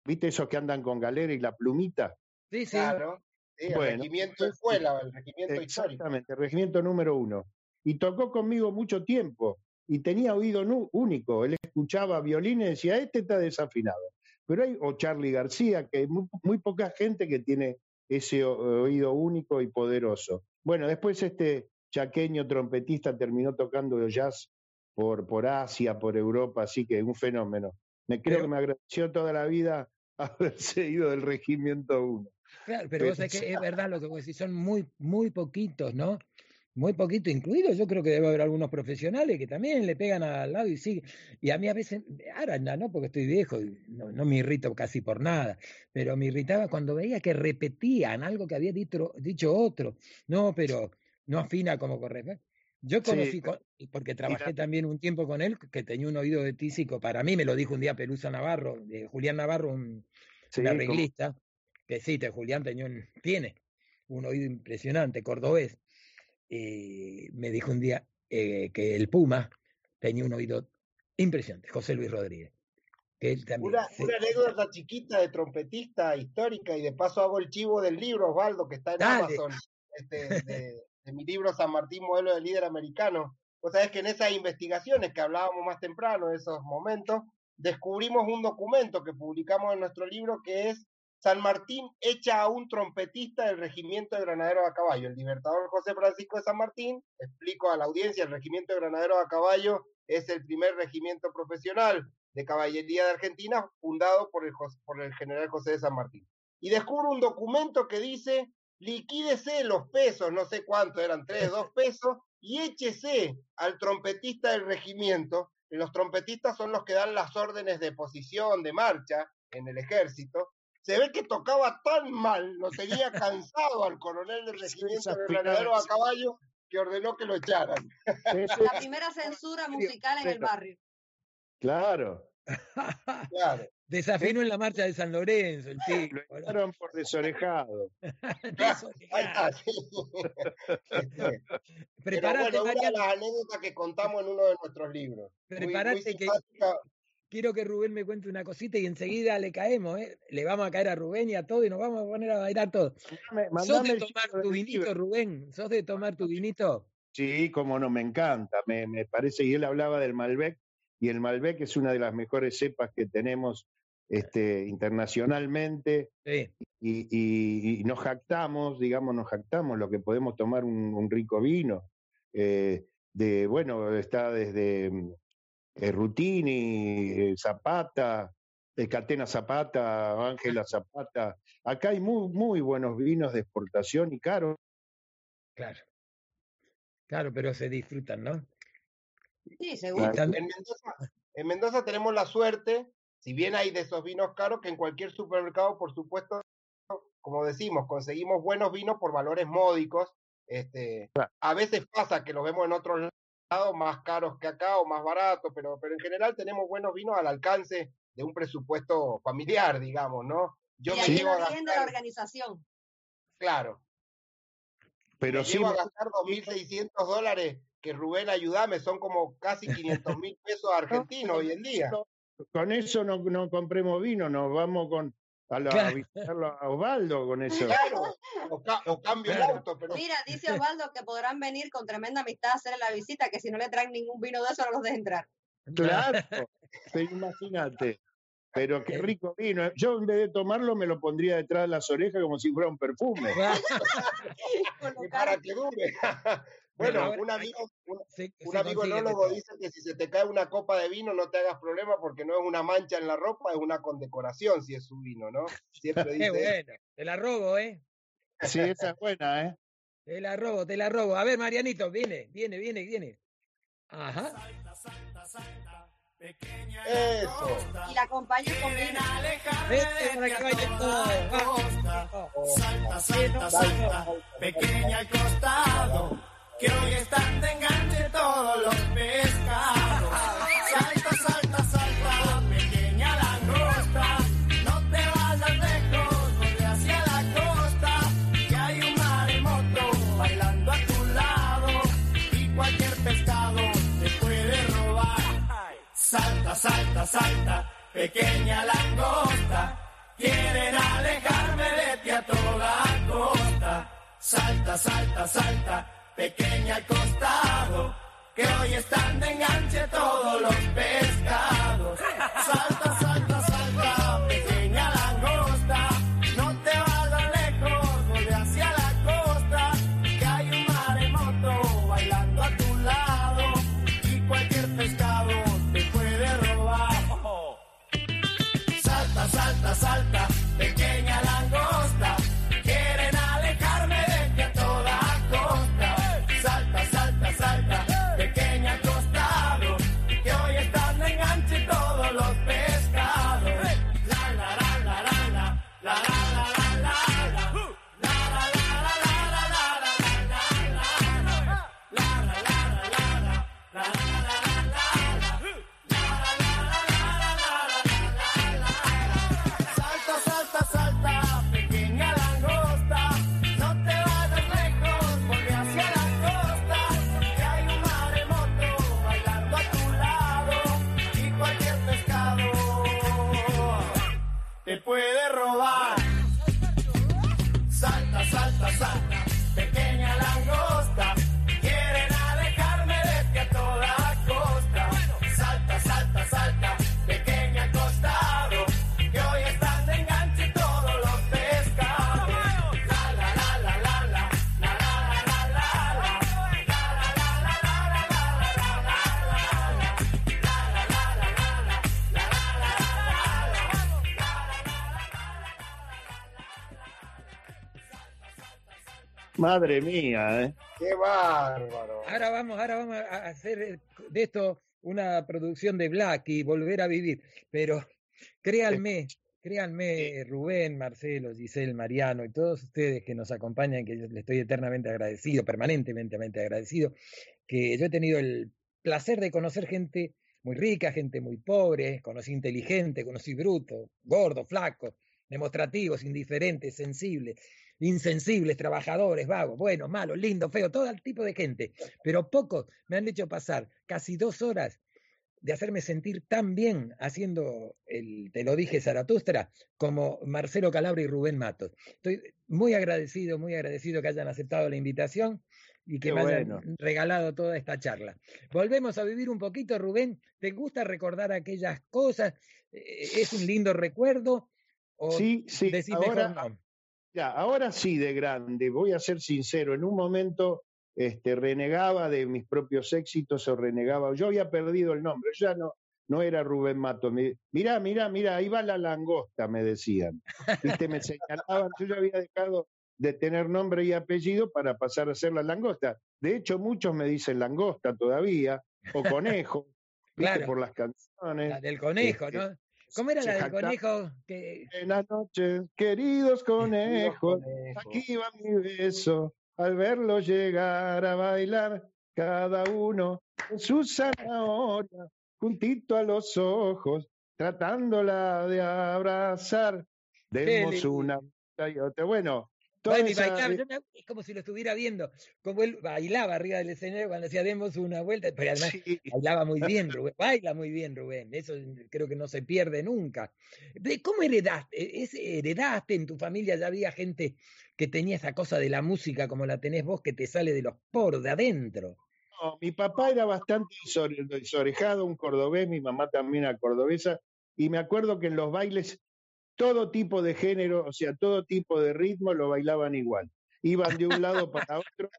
¿Viste esos que andan con galera y la plumita? Sí, sí. Claro. Sí, el Bueno, regimiento de escuela, el regimiento histórico. Exactamente, regimiento número uno. Y tocó conmigo mucho tiempo y tenía oído único. Él escuchaba violín y decía, este está desafinado. Pero hay, o Charlie García, que hay muy, muy poca gente que tiene ese oído único y poderoso. Bueno, después este chaqueño trompetista terminó tocando jazz por, por Asia, por Europa, así que un fenómeno. Me creo Pero- que me agradeció toda la vida (laughs) haberse ido del regimiento uno. Claro, pero vos sabés que es verdad lo que vos decís, son muy, muy poquitos, ¿no? Muy poquito incluidos. Yo creo que debe haber algunos profesionales que también le pegan al lado y siguen. Y a mí a veces, ahora no, porque estoy viejo y no, no me irrito casi por nada, pero me irritaba cuando veía que repetían algo que había dicho, dicho otro. No, pero no afina como corresponde. Yo Sí, conocí, con- y porque trabajé también un tiempo con él, que tenía un oído de tísico. Para mí me lo dijo un día Pelusa Navarro, de Julián Navarro, un, Sí, un como- arreglista, que sí, te, Julián tenía un- tiene un oído impresionante, cordobés. Y me dijo un día eh, que el Puma tenía un oído impresionante, José Luis Rodríguez. Que él también. Una, una anécdota chiquita de trompetista histórica y de paso hago el chivo del libro, Osvaldo, que está en Dale. Amazon, este, de, de mi libro San Martín, modelo de líder americano. Vos sabés que en esas investigaciones que hablábamos más temprano, en esos momentos, descubrimos un documento que publicamos en nuestro libro que es San Martín echa a un trompetista del regimiento de granaderos a caballo. El libertador José Francisco de San Martín, explico a la audiencia, el regimiento de granaderos a caballo es el primer regimiento profesional de caballería de Argentina fundado por el, por el general José de San Martín. Y descubro un documento que dice, liquídese los pesos, no sé cuánto, eran tres, dos (laughs) pesos, y échese al trompetista del regimiento. Y los trompetistas son los que dan las órdenes de posición, de marcha en el ejército. Se ve que tocaba tan mal, lo tenía (laughs) cansado al coronel del regimiento de granaderos a caballo, que ordenó que lo echaran. (laughs) La primera censura musical en el barrio. Claro. Claro. Desafinó en la marcha de San Lorenzo, el tipo. Lo echaron por desorejado. Ahí está, sí. Pero Preparate, bueno, una de las anécdotas que contamos en uno de nuestros libros. Muy- muy Preparate que quiero que Rubén me cuente una cosita y enseguida le caemos, ¿eh? Le vamos a caer a Rubén y a todo y nos vamos a poner a bailar todos. Mandame- ¿Sos de tomar tu vinito, libro. Rubén? ¿Sos de tomar tu vinito? Sí, como no, me encanta, me, me parece, y él hablaba del Malbec, y el Malbec es una de las mejores cepas que tenemos este, internacionalmente, Sí. y, y- y nos jactamos, digamos, nos jactamos lo que podemos tomar un, un rico vino. eh, de, bueno, está desde mm, eh, Rutini, eh, Zapata, eh, Catena Zapata, Ángela Zapata. Acá hay muy, muy buenos vinos de exportación y caros. Claro. Claro, pero se disfrutan, ¿no? Sí, Y seguro. también- En Mendoza, en Mendoza tenemos la suerte, si bien hay de esos vinos caros, que en cualquier supermercado, por supuesto, como decimos, conseguimos buenos vinos por valores módicos. Este, a veces pasa que los vemos en otros lados más caros que acá o más baratos, pero, pero en general tenemos buenos vinos al alcance de un presupuesto familiar, digamos, ¿no? Yo y me llevo a de la organización. claro, Pero me sí, llevo a gastar 2.600 dólares, que Rubén, ayúdame, son como casi 500 mil pesos (laughs) argentinos hoy en día. Con eso no, no compremos vino, nos vamos con a, la, a Claro. visitarlo a Osvaldo con eso. Claro, o, ca- o cambio el auto, pero Mira, dice Osvaldo que podrán venir con tremenda amistad a hacerle la visita, que si no le traen ningún vino de eso no los dejen entrar. Claro, pero imagínate. Pero qué rico vino. Yo en vez de tomarlo me lo pondría detrás de las orejas como si fuera un perfume. (laughs) Para que dure. Bueno, un amigo, un, Se- un se amigo enólogo todo. dice que si se te cae una copa de vino no te hagas problema porque no es una mancha en la ropa, es una condecoración si es su vino, ¿no? Siempre (laughs) Qué dice eso. bueno. Te la robo, ¿eh? Sí, esa es buena, ¿eh? Te la robo, te la robo. A ver, Marianito, viene, viene, viene, viene. Ajá. Eso. Y la acompaña con vino. Vete para que baile todo. Salta, salta, salta, pequeña al costado, que hoy están de enganche todos los pescados. Salta, salta, salta, pequeña langosta, no te vayas lejos, vuelve hacia la costa, que hay un maremoto bailando a tu lado, y cualquier pescado te puede robar. Salta, salta, salta, pequeña langosta. Quieren alejarme de ti a toda costa. Salta, salta, salta, pequeña al costado. Que hoy están de enganche todos los pescados. Madre mía, ¿eh? Qué bárbaro. Ahora vamos, ahora vamos a hacer de esto una producción de Black y volver a vivir. Pero créanme, créanme, Rubén, Marcelo, Giselle, Mariano y todos ustedes que nos acompañan, que yo les estoy eternamente agradecido, permanentemente agradecido, que yo he tenido el placer de conocer gente muy rica, gente muy pobre, conocí inteligente, conocí bruto, gordo, flaco, demostrativos, indiferentes, sensibles, insensibles, trabajadores, vagos, buenos, malos, lindos, feos, todo el tipo de gente. Pero pocos me han hecho pasar casi dos horas de hacerme sentir tan bien haciendo el Te lo dije Zaratustra como Marcelo Calabra y Rubén Matos. Estoy muy agradecido, muy agradecido que hayan aceptado la invitación y que Qué me hayan bueno. regalado toda esta charla. Volvemos a vivir un poquito, Rubén. ¿Te gusta recordar aquellas cosas? Eh, ¿Es un lindo recuerdo? ¿O Sí, sí, decís mejor ahora- no? Ya, ahora sí de grande, voy a ser sincero, en un momento este, renegaba de mis propios éxitos o renegaba, yo había perdido el nombre, yo ya no, no era Rubén Mato, me, mirá, mirá, mirá, ahí va la langosta, me decían, ¿Viste? me señalaban, yo ya había dejado de tener nombre y apellido para pasar a ser la langosta, de hecho muchos me dicen langosta todavía, o conejo, ¿viste? Claro. por las canciones. La del conejo, Este, ¿no? ¿Cómo era la del conejo? Que... Buenas noches, queridos conejos. Conejo. Aquí va mi beso, al verlo llegar a bailar, cada uno con su zanahoria, juntito a los ojos, tratándola de abrazar. Demos una y otra. Bueno, toda Bueno, y esa- bailaba, yo me- es como si lo estuviera viendo, como él bailaba arriba del escenario cuando hacía demos una vuelta, pero además sí, (laughs) bailaba muy bien, Rubén, baila muy bien, Rubén, eso creo que no se pierde nunca. ¿De ¿Cómo heredaste? ¿Es, ¿Heredaste en tu familia? ¿Ya había gente que tenía esa cosa de la música como la tenés vos, que te sale de los poros, de adentro? no, mi papá era bastante desore- desorejado, un cordobés, mi mamá también era cordobesa, y me acuerdo que en los bailes todo tipo de género, o sea, todo tipo de ritmo lo bailaban igual. Iban de un lado (laughs) para otro,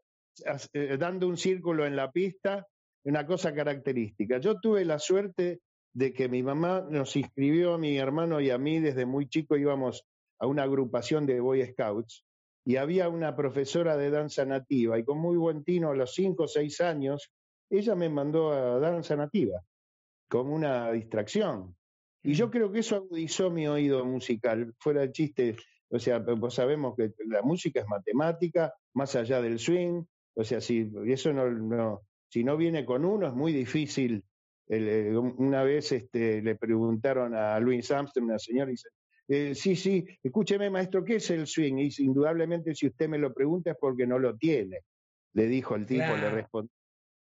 eh, dando un círculo en la pista, una cosa característica. Yo tuve la suerte de que mi mamá nos inscribió a mi hermano y a mí desde muy chico, íbamos a una agrupación de Boy Scouts, y había una profesora de danza nativa y con muy buen tino a los cinco o seis años, ella me mandó a danza nativa como una distracción. Y yo creo que eso agudizó mi oído musical, fuera de chiste. O sea, pues sabemos que la música es matemática, más allá del swing. O sea, si eso no, no si no viene con uno, es muy difícil. El, eh, una vez este, le preguntaron a Louis Armstrong, una señora, y dice, eh, sí, sí, escúcheme, maestro, ¿qué es el swing? Y indudablemente, si usted me lo pregunta es porque no lo tiene, le dijo el tipo, le respondió.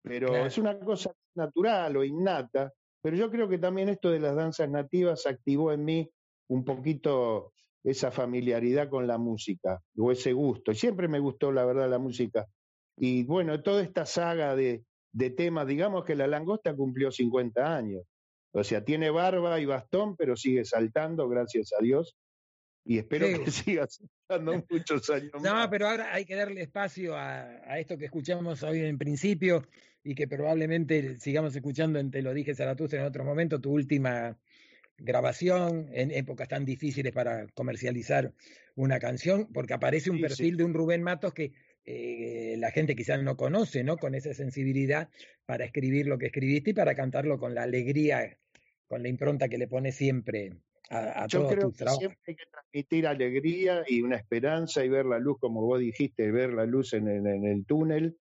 Pero Claro. es una cosa natural o innata. Pero yo creo que también esto de las danzas nativas activó en mí un poquito esa familiaridad con la música o ese gusto. Y siempre me gustó, la verdad, la música. Y bueno, toda esta saga de, de temas, digamos que la langosta cumplió 50 años. O sea, tiene barba y bastón, pero sigue saltando, gracias a Dios. Y espero Sí. que (laughs) siga saltando (laughs) muchos años No, más. pero ahora hay que darle espacio a, a esto que escuchamos hoy en principio y que probablemente sigamos escuchando en Te lo dije Zaratustra en otro momento, tu última grabación en épocas tan difíciles para comercializar una canción, porque aparece un Sí, perfil sí. de un Rubén Matos que eh, la gente quizás no conoce, ¿no? Con esa sensibilidad para escribir lo que escribiste y para cantarlo con la alegría, con la impronta que le pone siempre a, a Yo todos creo tus que trabajos. siempre hay que transmitir alegría y una esperanza y ver la luz, como vos dijiste, ver la luz en, en el túnel,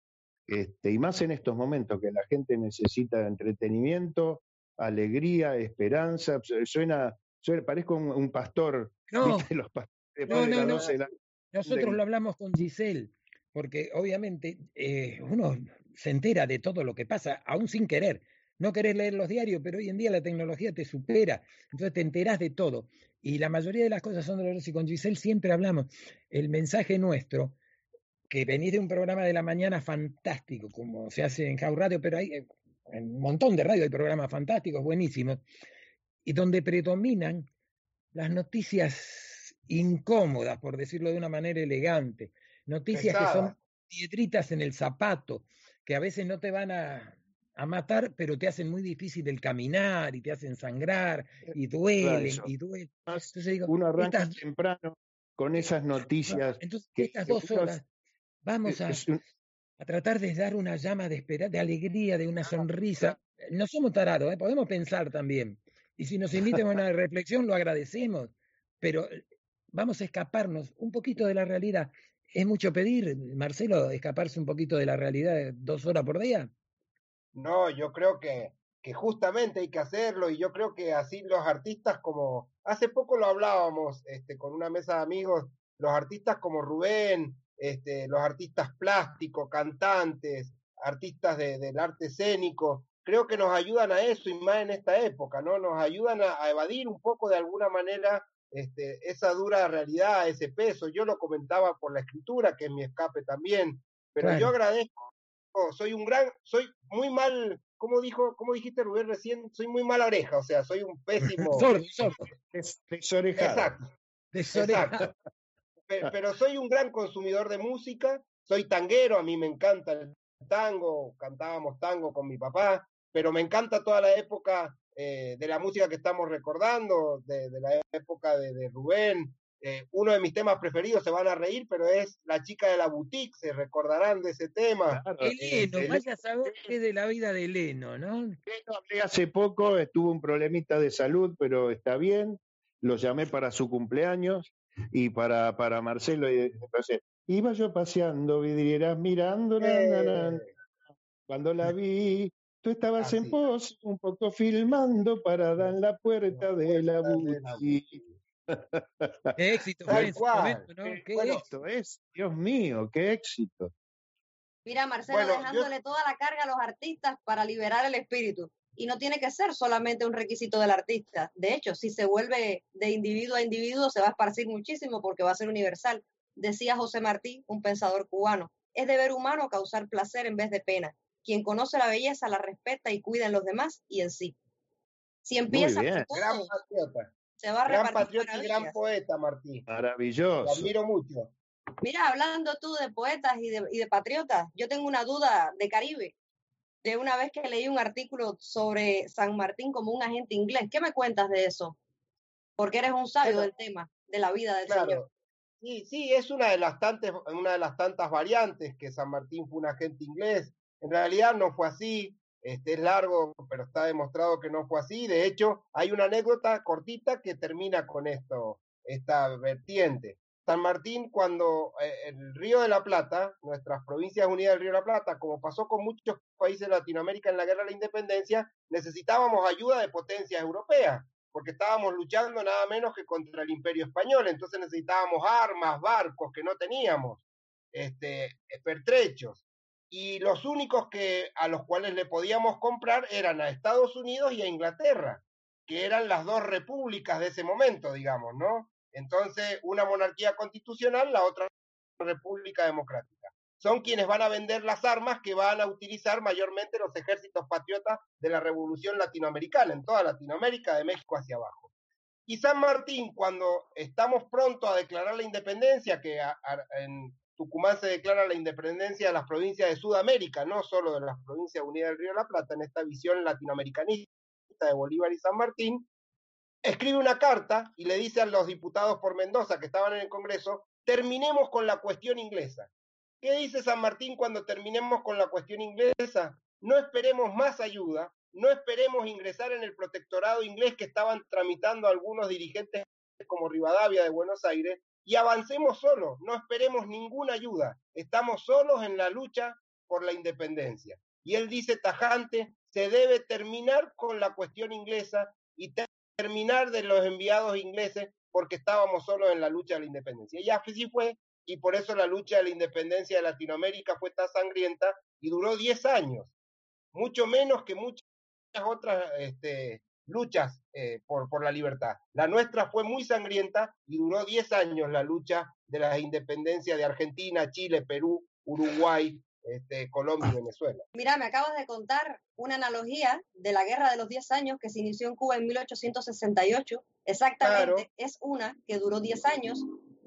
este, y más en estos momentos que la gente necesita entretenimiento, alegría, esperanza. Su- Suena, suena parezco un, un pastor, (laughs) No, ¿viste? Los pastores No, no, las no. 12 de la Nosotros de- lo hablamos con Giselle, porque obviamente eh, uno se entera de todo lo que pasa, aún sin querer. No querés leer los diarios, pero hoy en día la tecnología te supera, entonces te enterás de todo. Y la mayoría de las cosas son dolorosas. Y con Giselle siempre hablamos. El mensaje nuestro, que venís de un programa de la mañana fantástico, como se hace en House Radio, pero hay eh, en un montón de radio hay programas fantásticos, buenísimos, y donde predominan las noticias incómodas, por decirlo de una manera elegante, noticias que son piedritas en el zapato, que a veces no te van a, a matar, pero te hacen muy difícil el caminar y te hacen sangrar y duelen y duelen. Entonces digo, uno arranca estas, temprano con esas noticias entonces, que estas dos horas vamos a, un- a tratar de dar una llama de esperanza, de alegría, de una sonrisa. No somos tarados, ¿eh? podemos pensar también. Y si nos invitan a una (laughs) reflexión, lo agradecemos. Pero eh, vamos a escaparnos un poquito de la realidad. ¿Es mucho pedir, Marcelo, escaparse un poquito de la realidad dos horas por día? No, yo creo que, que justamente hay que hacerlo y yo creo que así los artistas como, hace poco lo hablábamos este, con una mesa de amigos, los artistas como Rubén, este, los artistas plásticos, cantantes, artistas de- del arte escénico, creo que nos ayudan a eso y más en esta época, ¿no? Nos ayudan a, a evadir un poco de alguna manera este, esa dura realidad, ese peso. Yo lo comentaba por la escritura, que es mi escape también, pero yo agradezco soy un gran, soy muy mal, ¿cómo dijo, cómo dijiste Rubén recién? Soy muy mala oreja, o sea, soy un (laughs) pésimo. Sordo, sordo, des- desorejado. Exacto, desorejado. exacto. Pe- (laughs) Pero soy un gran consumidor de música, soy tanguero, a mí me encanta el tango, cantábamos tango con mi papá, pero me encanta toda la época eh, de la música que estamos recordando, de, de la época de, de Rubén. Eh, uno de mis temas preferidos, se van a reír, pero es La chica de la boutique, se recordarán de ese tema. Claro, Eleno, el- vaya a saber (laughs) qué es de la vida de Eleno, ¿no? Hace poco, estuvo un problemita de salud, pero está bien. Lo llamé para su cumpleaños y para, para Marcelo. Y, entonces, iba yo paseando, vidrieras mirando. na, na, na, Eh, Cuando la vi, tú estabas en pos, un poco filmando parada en la puerta de la puerta de la boutique. Qué éxito fue en momento, ¿no? Qué Qué bueno, éxito. es, Dios mío, qué éxito. Mira, Marcelo, Bueno, yo- dejándole toda la carga a los artistas para liberar el espíritu. Y no tiene que ser solamente un requisito del artista. De hecho, si se vuelve de individuo a individuo, se va a esparcir muchísimo porque va a ser universal. Decía José Martí, un pensador cubano, es deber humano causar placer en vez de pena. Quien conoce la belleza la respeta y cuida en los demás y en sí. Si empieza bien. por gran patriota, se va a gran repartir patriota y gran poeta, Martí. Lo Maravilloso. admiro mucho. Mira, hablando tú de poetas y de, y de patriotas, yo tengo una duda de Caribe. De una vez que leí un artículo sobre San Martín como un agente inglés. ¿Qué me cuentas de eso? Porque eres un sabio del tema, de la vida del Señor. Claro, Sí, sí, es una de las tantas, una de las tantas variantes que San Martín fue un agente inglés. En realidad no fue así. Este es largo, pero está demostrado que no fue así. De hecho, hay una anécdota cortita que termina con esto, esta vertiente. San Martín, cuando eh, el Río de la Plata, nuestras provincias unidas del Río de la Plata, como pasó con muchos países de Latinoamérica en la guerra de la independencia, necesitábamos ayuda de potencias europeas, porque estábamos luchando nada menos que contra el imperio español, entonces necesitábamos armas, barcos que no teníamos, este, pertrechos. Y los únicos que, a los cuales le podíamos comprar eran a Estados Unidos y a Inglaterra, que eran las dos repúblicas de ese momento, digamos, ¿no? Entonces, una monarquía constitucional, la otra república democrática. Son quienes van a vender las armas que van a utilizar mayormente los ejércitos patriotas de la revolución latinoamericana, en toda Latinoamérica, de México hacia abajo. Y San Martín, cuando estamos pronto a declarar la independencia, que en Tucumán se declara la independencia de las provincias de Sudamérica, no solo de las provincias unidas del Río de la Plata, en esta visión latinoamericanista de Bolívar y San Martín, escribe una carta y le dice a los diputados por Mendoza que estaban en el Congreso, terminemos con la cuestión inglesa. ¿Qué dice San Martín cuando terminemos con la cuestión inglesa? No esperemos más ayuda, no esperemos ingresar en el protectorado inglés que estaban tramitando algunos dirigentes como Rivadavia de Buenos Aires y avancemos solos, no esperemos ninguna ayuda, estamos solos en la lucha por la independencia. Y él dice tajante, se debe terminar con la cuestión inglesa y terminar de los enviados ingleses porque estábamos solos en la lucha de la independencia. Y así fue, y por eso la lucha de la independencia de Latinoamérica fue tan sangrienta y duró 10 años, mucho menos que muchas otras este, luchas eh, por, por la libertad. La nuestra fue muy sangrienta y duró 10 años la lucha de la independencia de Argentina, Chile, Perú, Uruguay, este, Colombia y Venezuela. Mira, me acabas de contar una analogía de la guerra de los 10 años que se inició en Cuba en 1868. Exactamente, Claro. es una que duró 10 años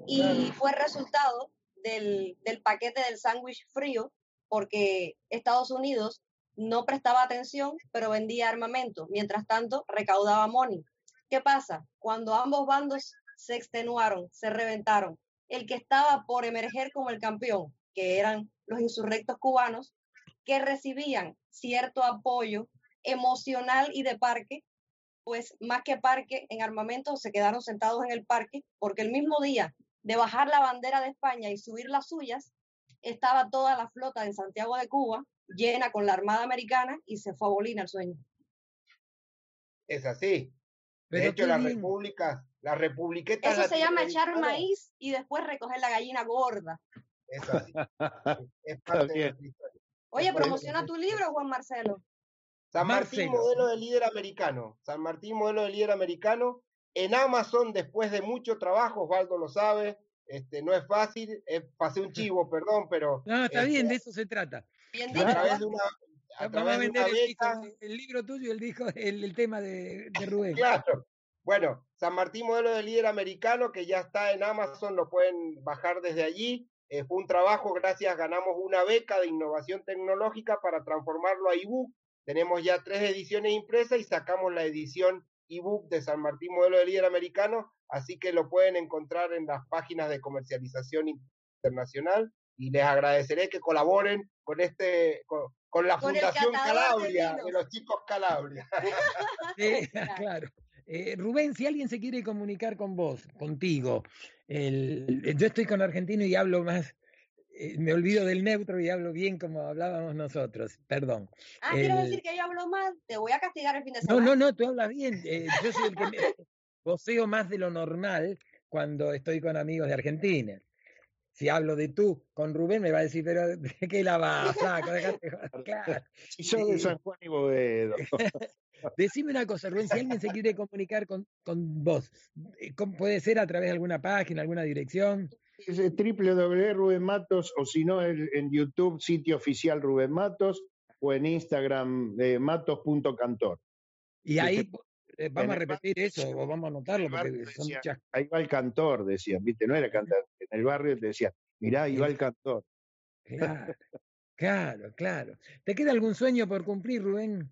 y Claro. fue resultado del, del paquete del sándwich frío porque Estados Unidos no prestaba atención, pero vendía armamento. Mientras tanto, recaudaba money. ¿Qué pasa? Cuando ambos bandos se extenuaron, se reventaron, el que estaba por emerger como el campeón, que eran los insurrectos cubanos, que recibían cierto apoyo emocional y de parque, pues más que parque en armamento se quedaron sentados en el parque, porque el mismo día de bajar la bandera de España y subir las suyas, estaba toda la flota en Santiago de Cuba llena con la Armada Americana y se fue a Bolina el sueño. Es así. De Pero hecho, bien. repúblicas, las republiquetas Eso se llama echar maíz y después recoger la gallina gorda. Es así. (laughs) Es parte de nuestra historia. Oye, promociona tu libro, Juan Marcelo. San Martín, Marcelo. modelo de líder americano. San Martín, modelo de líder americano. En Amazon, después de mucho trabajo, Osvaldo lo sabe, este, no es fácil. eh, pasé un (laughs) chivo, perdón, pero No, está este, bien, de eso se trata. Bien a través de una, a Vamos a través de vender una el, disco- beca, el libro tuyo y el, disco, el, el tema de, de Rubén. Claro. Bueno, San Martín, modelo de líder americano, que ya está en Amazon, lo pueden bajar desde allí. Eh, fue un trabajo, gracias, ganamos una beca de innovación tecnológica para transformarlo a ebook. Tenemos ya tres ediciones impresas y sacamos la edición ebook de San Martín, modelo de líder americano, así que lo pueden encontrar en las páginas de comercialización internacional y les agradeceré que colaboren con este con, con la Con Fundación de Calabria, de, vinos. los chicos Calabria. (laughs) Sí, (laughs) Claro. Eh, Rubén, si alguien se quiere comunicar con vos, contigo, el- yo estoy con argentino y hablo más, eh, me olvido del neutro y hablo bien como hablábamos nosotros, perdón. Ah, ¿quieres El- decir que yo hablo mal? Te voy a castigar el fin de No, semana. no, no, tú hablas bien. eh, yo soy el que me, (laughs) voceo más de lo normal cuando estoy con amigos de Argentina. Si hablo de tú con Rubén, me va a decir, pero ¿de qué la vas? Flaco? Dejate joder". (laughs) Claro. Si sos de. San Juan y Boedo. (laughs) (laughs) Decime una cosa, Rubén, si alguien se quiere comunicar con, con vos, eh, ¿cómo- ¿puede ser a través de alguna página, alguna dirección? Es eh, Rubén Matos, o si no, en, en YouTube, sitio oficial Rubén Matos, o en Instagram, eh, matos.cantor. Y ahí vamos a repetir barrio eso, o vamos a anotarlo, porque son muchas. Ahí va el cantor, decían, ¿viste? No era cantar. En el barrio te decía, mirá, ahí va el cantor. Claro, claro, claro. ¿Te queda algún sueño por cumplir, Rubén?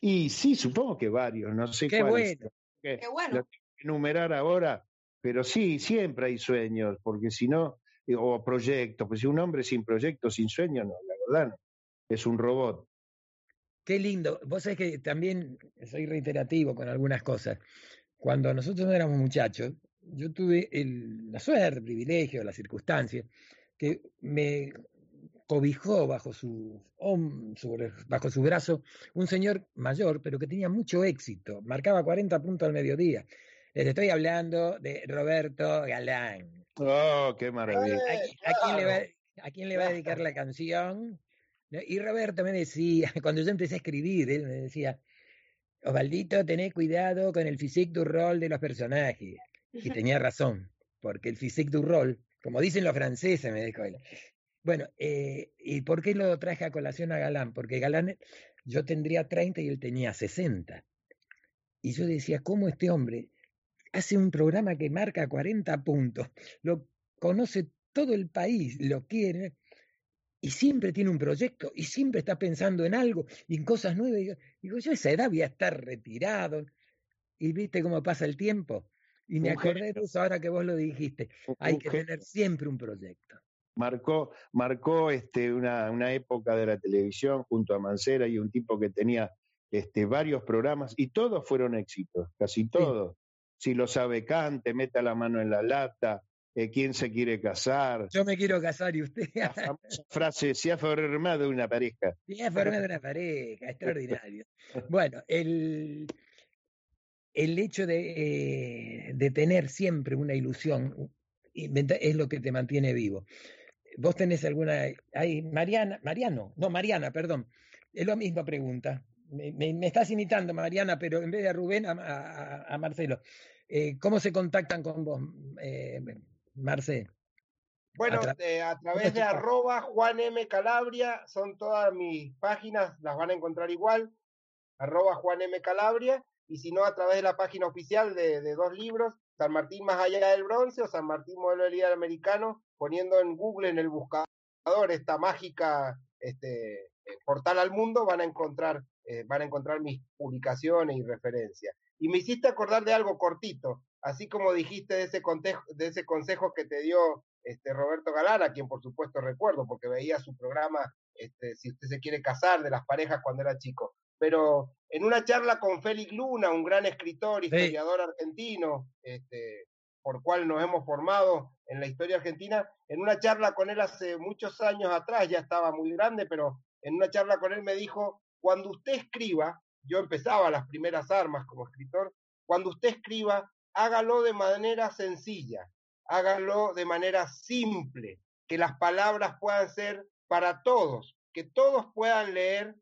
Y sí, supongo que varios, no sé Qué cuáles. bueno. que Qué bueno. Lo tengo que enumerar ahora, pero sí, siempre hay sueños, porque si no, eh, o proyectos, pues si un hombre sin proyectos, sin sueños, no, la verdad no, es un robot. Qué lindo. Vos sabés que también soy reiterativo con algunas cosas. Cuando nosotros éramos muchachos, yo tuve el- la suerte, el privilegio, la circunstancia, que me cobijó bajo su, bajo su brazo un señor mayor, pero que tenía mucho éxito, marcaba 40 puntos al mediodía. Les estoy hablando de Roberto Galán. Oh, qué maravilla. ¿A, qui- a quién le va, claro. a quién le va a dedicar la canción? Y Roberto me decía, (laughs) cuando yo empecé a escribir, él me decía, Osvaldito, tené cuidado con el physique du rol de los personajes. Y (laughs) tenía razón, porque el physique du rol, como dicen los franceses, me dijo él. Bueno, eh, ¿y por qué lo traje a colación a Galán? Porque Galán, yo tendría 30 y él tenía 60. Y yo decía, ¿cómo este hombre hace un programa que marca 40 puntos? Lo conoce todo el país, lo quiere, y siempre tiene un proyecto, y siempre está pensando en algo, y en cosas nuevas. Digo, digo, yo a esa edad voy a estar retirado. Y viste cómo pasa el tiempo. Y me acordé de eso ahora que vos lo dijiste. Hay que tener siempre un proyecto. marcó, marcó este, una, una época de la televisión junto a Mancera y un tipo que tenía este, varios programas y todos fueron éxitos, casi todos. Si lo sabe cante, meta la mano en la lata, eh, quién se quiere casar, Yo me quiero casar y usted. la famosa frase, se ha formado una pareja. (laughs) Sí, es formar una pareja, extraordinario. Bueno, el, el hecho de, eh, de tener siempre una ilusión es lo que te mantiene vivo. ¿Vos tenés alguna... Hay Mariana, Mariano, no, Mariana, perdón. Es la misma pregunta. Me, me- me estás imitando, Mariana, pero en vez de a Rubén, a, a- a Marcelo. Eh, ¿Cómo se contactan con vos, eh, Marce? Bueno, A tra- eh, a ¿Cómo través de arroba Juan M. Calabria, son todas mis páginas, las van a encontrar igual, arroba Juan M. Calabria, y si no, a través de la página oficial de, de dos libros, San Martín más allá del bronce o San Martín modelo de líder americano, poniendo en Google, en el buscador, esta mágica este, eh, portal al mundo, van a encontrar, eh, van a encontrar mis publicaciones y referencias. Y me hiciste acordar de algo cortito, así como dijiste de ese, contejo, de ese consejo que te dio este, Roberto Galán, a quien por supuesto recuerdo, porque veía su programa, este, si usted se quiere casar, de las parejas cuando era chico. Pero en una charla con Félix Luna, un gran escritor, historiador argentino, este, por cual nos hemos formado en la historia argentina, en una charla con él hace muchos años atrás, ya estaba muy grande, pero en una charla con él me dijo, cuando usted escriba, yo empezaba las primeras armas como escritor, cuando usted escriba, hágalo de manera sencilla, hágalo de manera simple, que las palabras puedan ser para todos, que todos puedan leer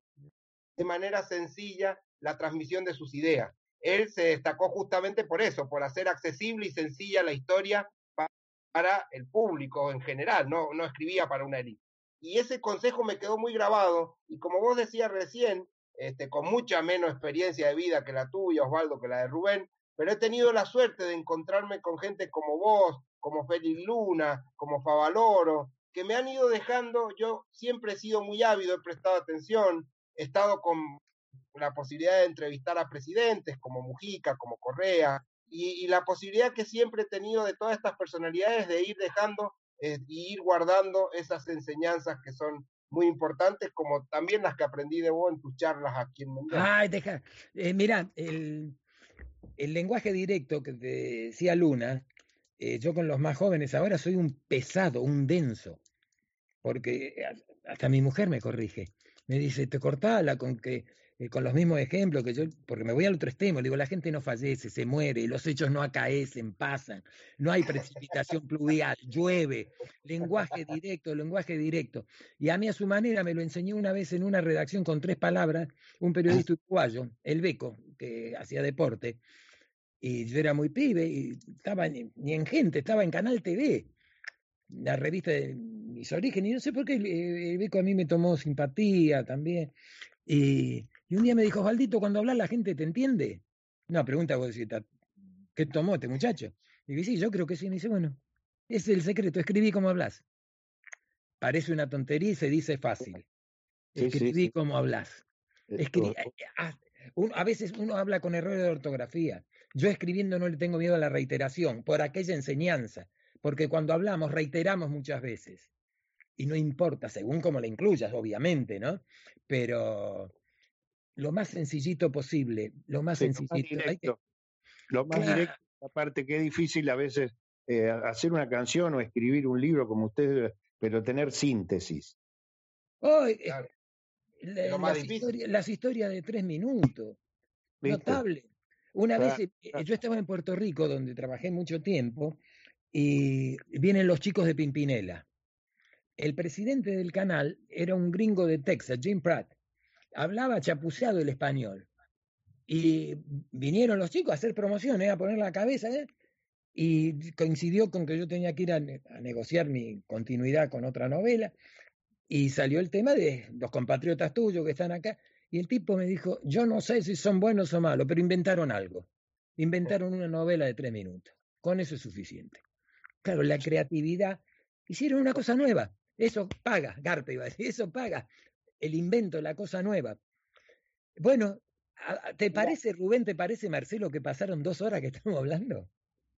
de manera sencilla la transmisión de sus ideas. Él se destacó justamente por eso, por hacer accesible y sencilla la historia pa- para el público en general, no, no escribía para una élite. Y ese consejo me quedó muy grabado, y como vos decías recién, este, con mucha menos experiencia de vida que la tuya, Osvaldo, que la de Rubén, pero he tenido la suerte de encontrarme con gente como vos, como Félix Luna, como Favaloro, que me han ido dejando, yo siempre he sido muy ávido, he prestado atención, he estado con la posibilidad de entrevistar a presidentes como Mujica, como Correa, y, la posibilidad que siempre he tenido de todas estas personalidades de ir dejando eh, y ir guardando esas enseñanzas que son muy importantes, como también las que aprendí de vos en tus charlas aquí en Mendoza. Ay, deja. Eh, mira, el, el lenguaje directo que te decía Luna, eh, yo con los más jóvenes ahora soy un pesado, un denso, porque a- hasta mi mujer me corrige. Me dice, te cortala con que eh, con los mismos ejemplos que yo, porque me voy al otro extremo, le digo, la gente no fallece, se muere, los hechos no acaecen, pasan, no hay precipitación pluvial, llueve, lenguaje directo, lenguaje directo. Y a mí a su manera me lo enseñó una vez en una redacción con tres palabras, un periodista uruguayo, El Beco, que hacía deporte, y yo era muy pibe, y estaba ni, ni en gente, estaba en Canal TV, la revista de mis orígenes, y no sé por qué el, el Beco a mí me tomó simpatía también. Y, y un día me dijo, Valdito, cuando hablas la gente te entiende. No, pregunta vos, decís, "Ta- ¿qué tomó este muchacho? Y digo, sí, yo creo que sí. Me dice, bueno, ese es el secreto, escribí como hablas. Parece una tontería y se dice fácil. Sí, sí, Escribí sí. como hablas. Esto- Escri- ah, Un- a veces uno habla con errores de ortografía. Yo escribiendo no le tengo miedo a la reiteración, por aquella enseñanza, porque cuando hablamos reiteramos muchas veces. Y no importa, según cómo la incluyas, obviamente, ¿no? Pero lo más sencillito posible, lo más Sí, lo más sencillito. Hay que- directo. Lo más Claro. directo, aparte que es difícil a veces eh, hacer una canción o escribir un libro como ustedes, pero tener síntesis. Hoy, eh, Claro. la- Es lo más las, historias, las historias de tres minutos, ¿viste? notable. Una Claro, vez, eh, claro. yo estaba en Puerto Rico, donde trabajé mucho tiempo, y vienen los chicos de Pimpinela. El presidente del canal era un gringo de Texas, Jim Pratt. Hablaba chapuceado el español. Y vinieron los chicos a hacer promoción, ¿eh? a poner la cabeza, ¿eh? y coincidió con que yo tenía que ir a, a negociar mi continuidad con otra novela, y salió el tema de los compatriotas tuyos que están acá, y el tipo me dijo, yo no sé si son buenos o malos, pero inventaron algo. Inventaron una novela de tres minutos. Con eso es suficiente. Claro, la creatividad. Hicieron una cosa nueva. Eso paga, Garpe iba a decir, eso paga. El invento, la cosa nueva. Bueno, ¿te parece, Rubén, te parece, Marcelo, que pasaron dos horas que estamos hablando?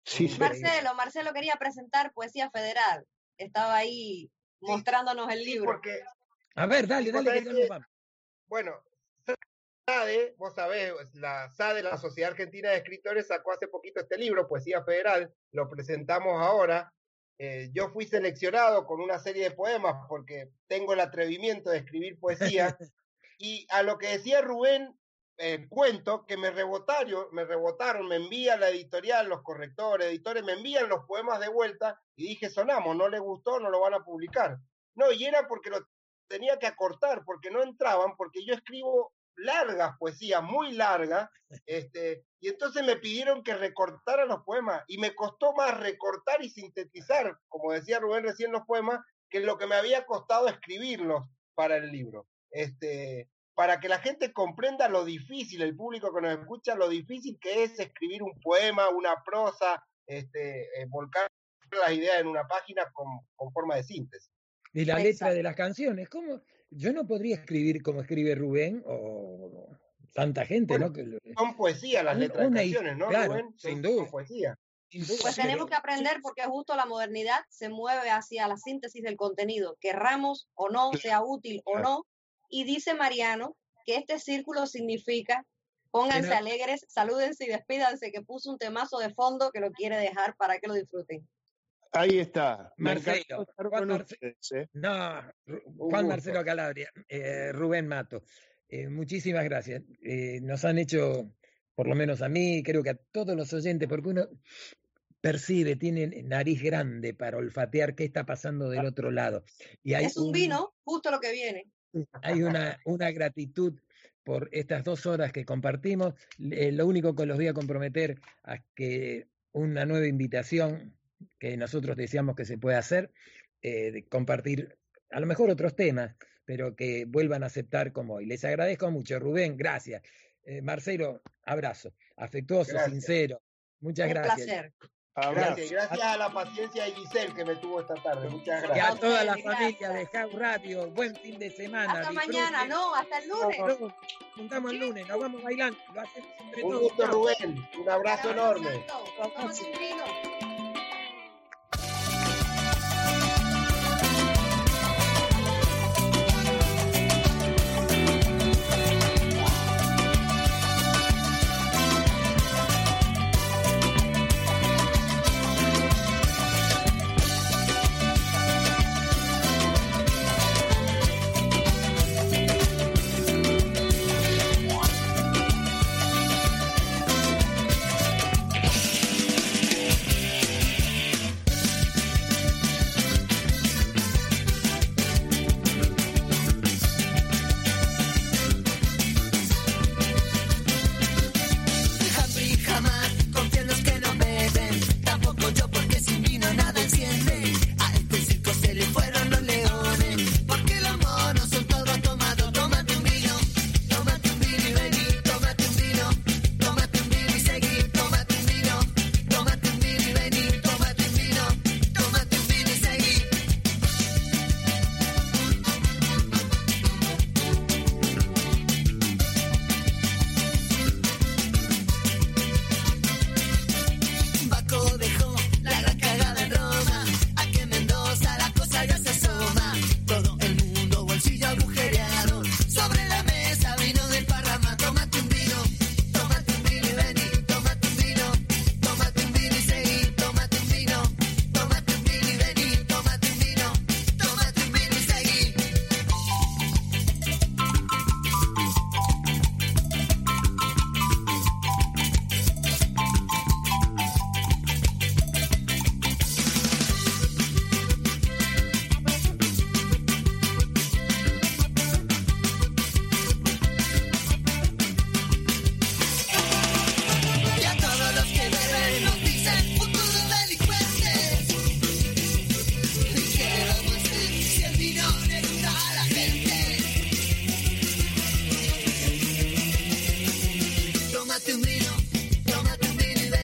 Sí, sí. Marcelo, Marcelo quería presentar Poesía Federal. Estaba ahí mostrándonos el Sí, libro. porque, A ver, dale, dale, que sabés ya nos que- vamos. bueno, SADE, vos sabés, la SADE, la Sociedad Argentina de Escritores, sacó hace poquito este libro, Poesía Federal, lo presentamos ahora. Eh, yo fui seleccionado con una serie de poemas porque tengo el atrevimiento de escribir poesía. (laughs) y a lo que decía Rubén, eh, cuento que me rebotaron, me rebotaron, me envía la editorial, los correctores, editores, me envían los poemas de vuelta y dije, sonamos, no le gustó, no lo van a publicar. No, y era porque lo tenía que acortar, porque no entraban, porque yo escribo largas poesías, muy largas, este, y entonces me pidieron que recortara los poemas, y me costó más recortar y sintetizar, como decía Rubén recién, los poemas, que lo que me había costado escribirlos para el libro. Este, para que la gente comprenda lo difícil, el público que nos escucha, lo difícil que es escribir un poema, una prosa, este, eh, volcar las ideas en una página con, con forma de síntesis. Y la letra de las canciones. ¿Cómo? Yo no podría escribir como escribe Rubén o tanta gente, Bueno, ¿no? Son poesía las letras de una canciones, ¿no, claro, Rubén? Son- sin son duda. poesía. sin duda, Pues tenemos que aprender porque justo la modernidad se mueve hacia la síntesis del contenido, querramos o no, sea útil o no. Y dice Mariano que este círculo significa pónganse Pero- alegres, salúdense y despídanse, que puso un temazo de fondo que lo quiere dejar para que lo disfruten. Ahí está. Marcelo, Juan con Marce- ustedes, ¿eh? No, Juan. Marcelo Calabria, eh, Rubén Mato, eh, muchísimas gracias. Eh, nos han hecho, por lo menos a mí, creo que a todos los oyentes, porque uno percibe, tiene nariz grande para olfatear qué está pasando del otro lado. Y hay Es un vino, justo lo que viene. hay una, una gratitud por estas dos horas que compartimos. Eh, lo único que los voy a comprometer a que una nueva invitación que nosotros deseamos que se pueda hacer, eh, de compartir a lo mejor otros temas, pero que vuelvan a aceptar como hoy. Les agradezco mucho, Rubén, gracias. Eh, Marcelo, abrazo, afectuoso, Gracias. sincero. Muchas un gracias. placer. Gracias, gracias a la paciencia de Giselle que me tuvo esta tarde. Muchas Y gracias. a toda la familia de House Radio, buen fin de semana. Hasta mañana, no, hasta el lunes. Nos juntamos el lunes, nos vamos bailando, lo hacemos entre Un todos. gusto. Rubén. Un abrazo enorme. Vino.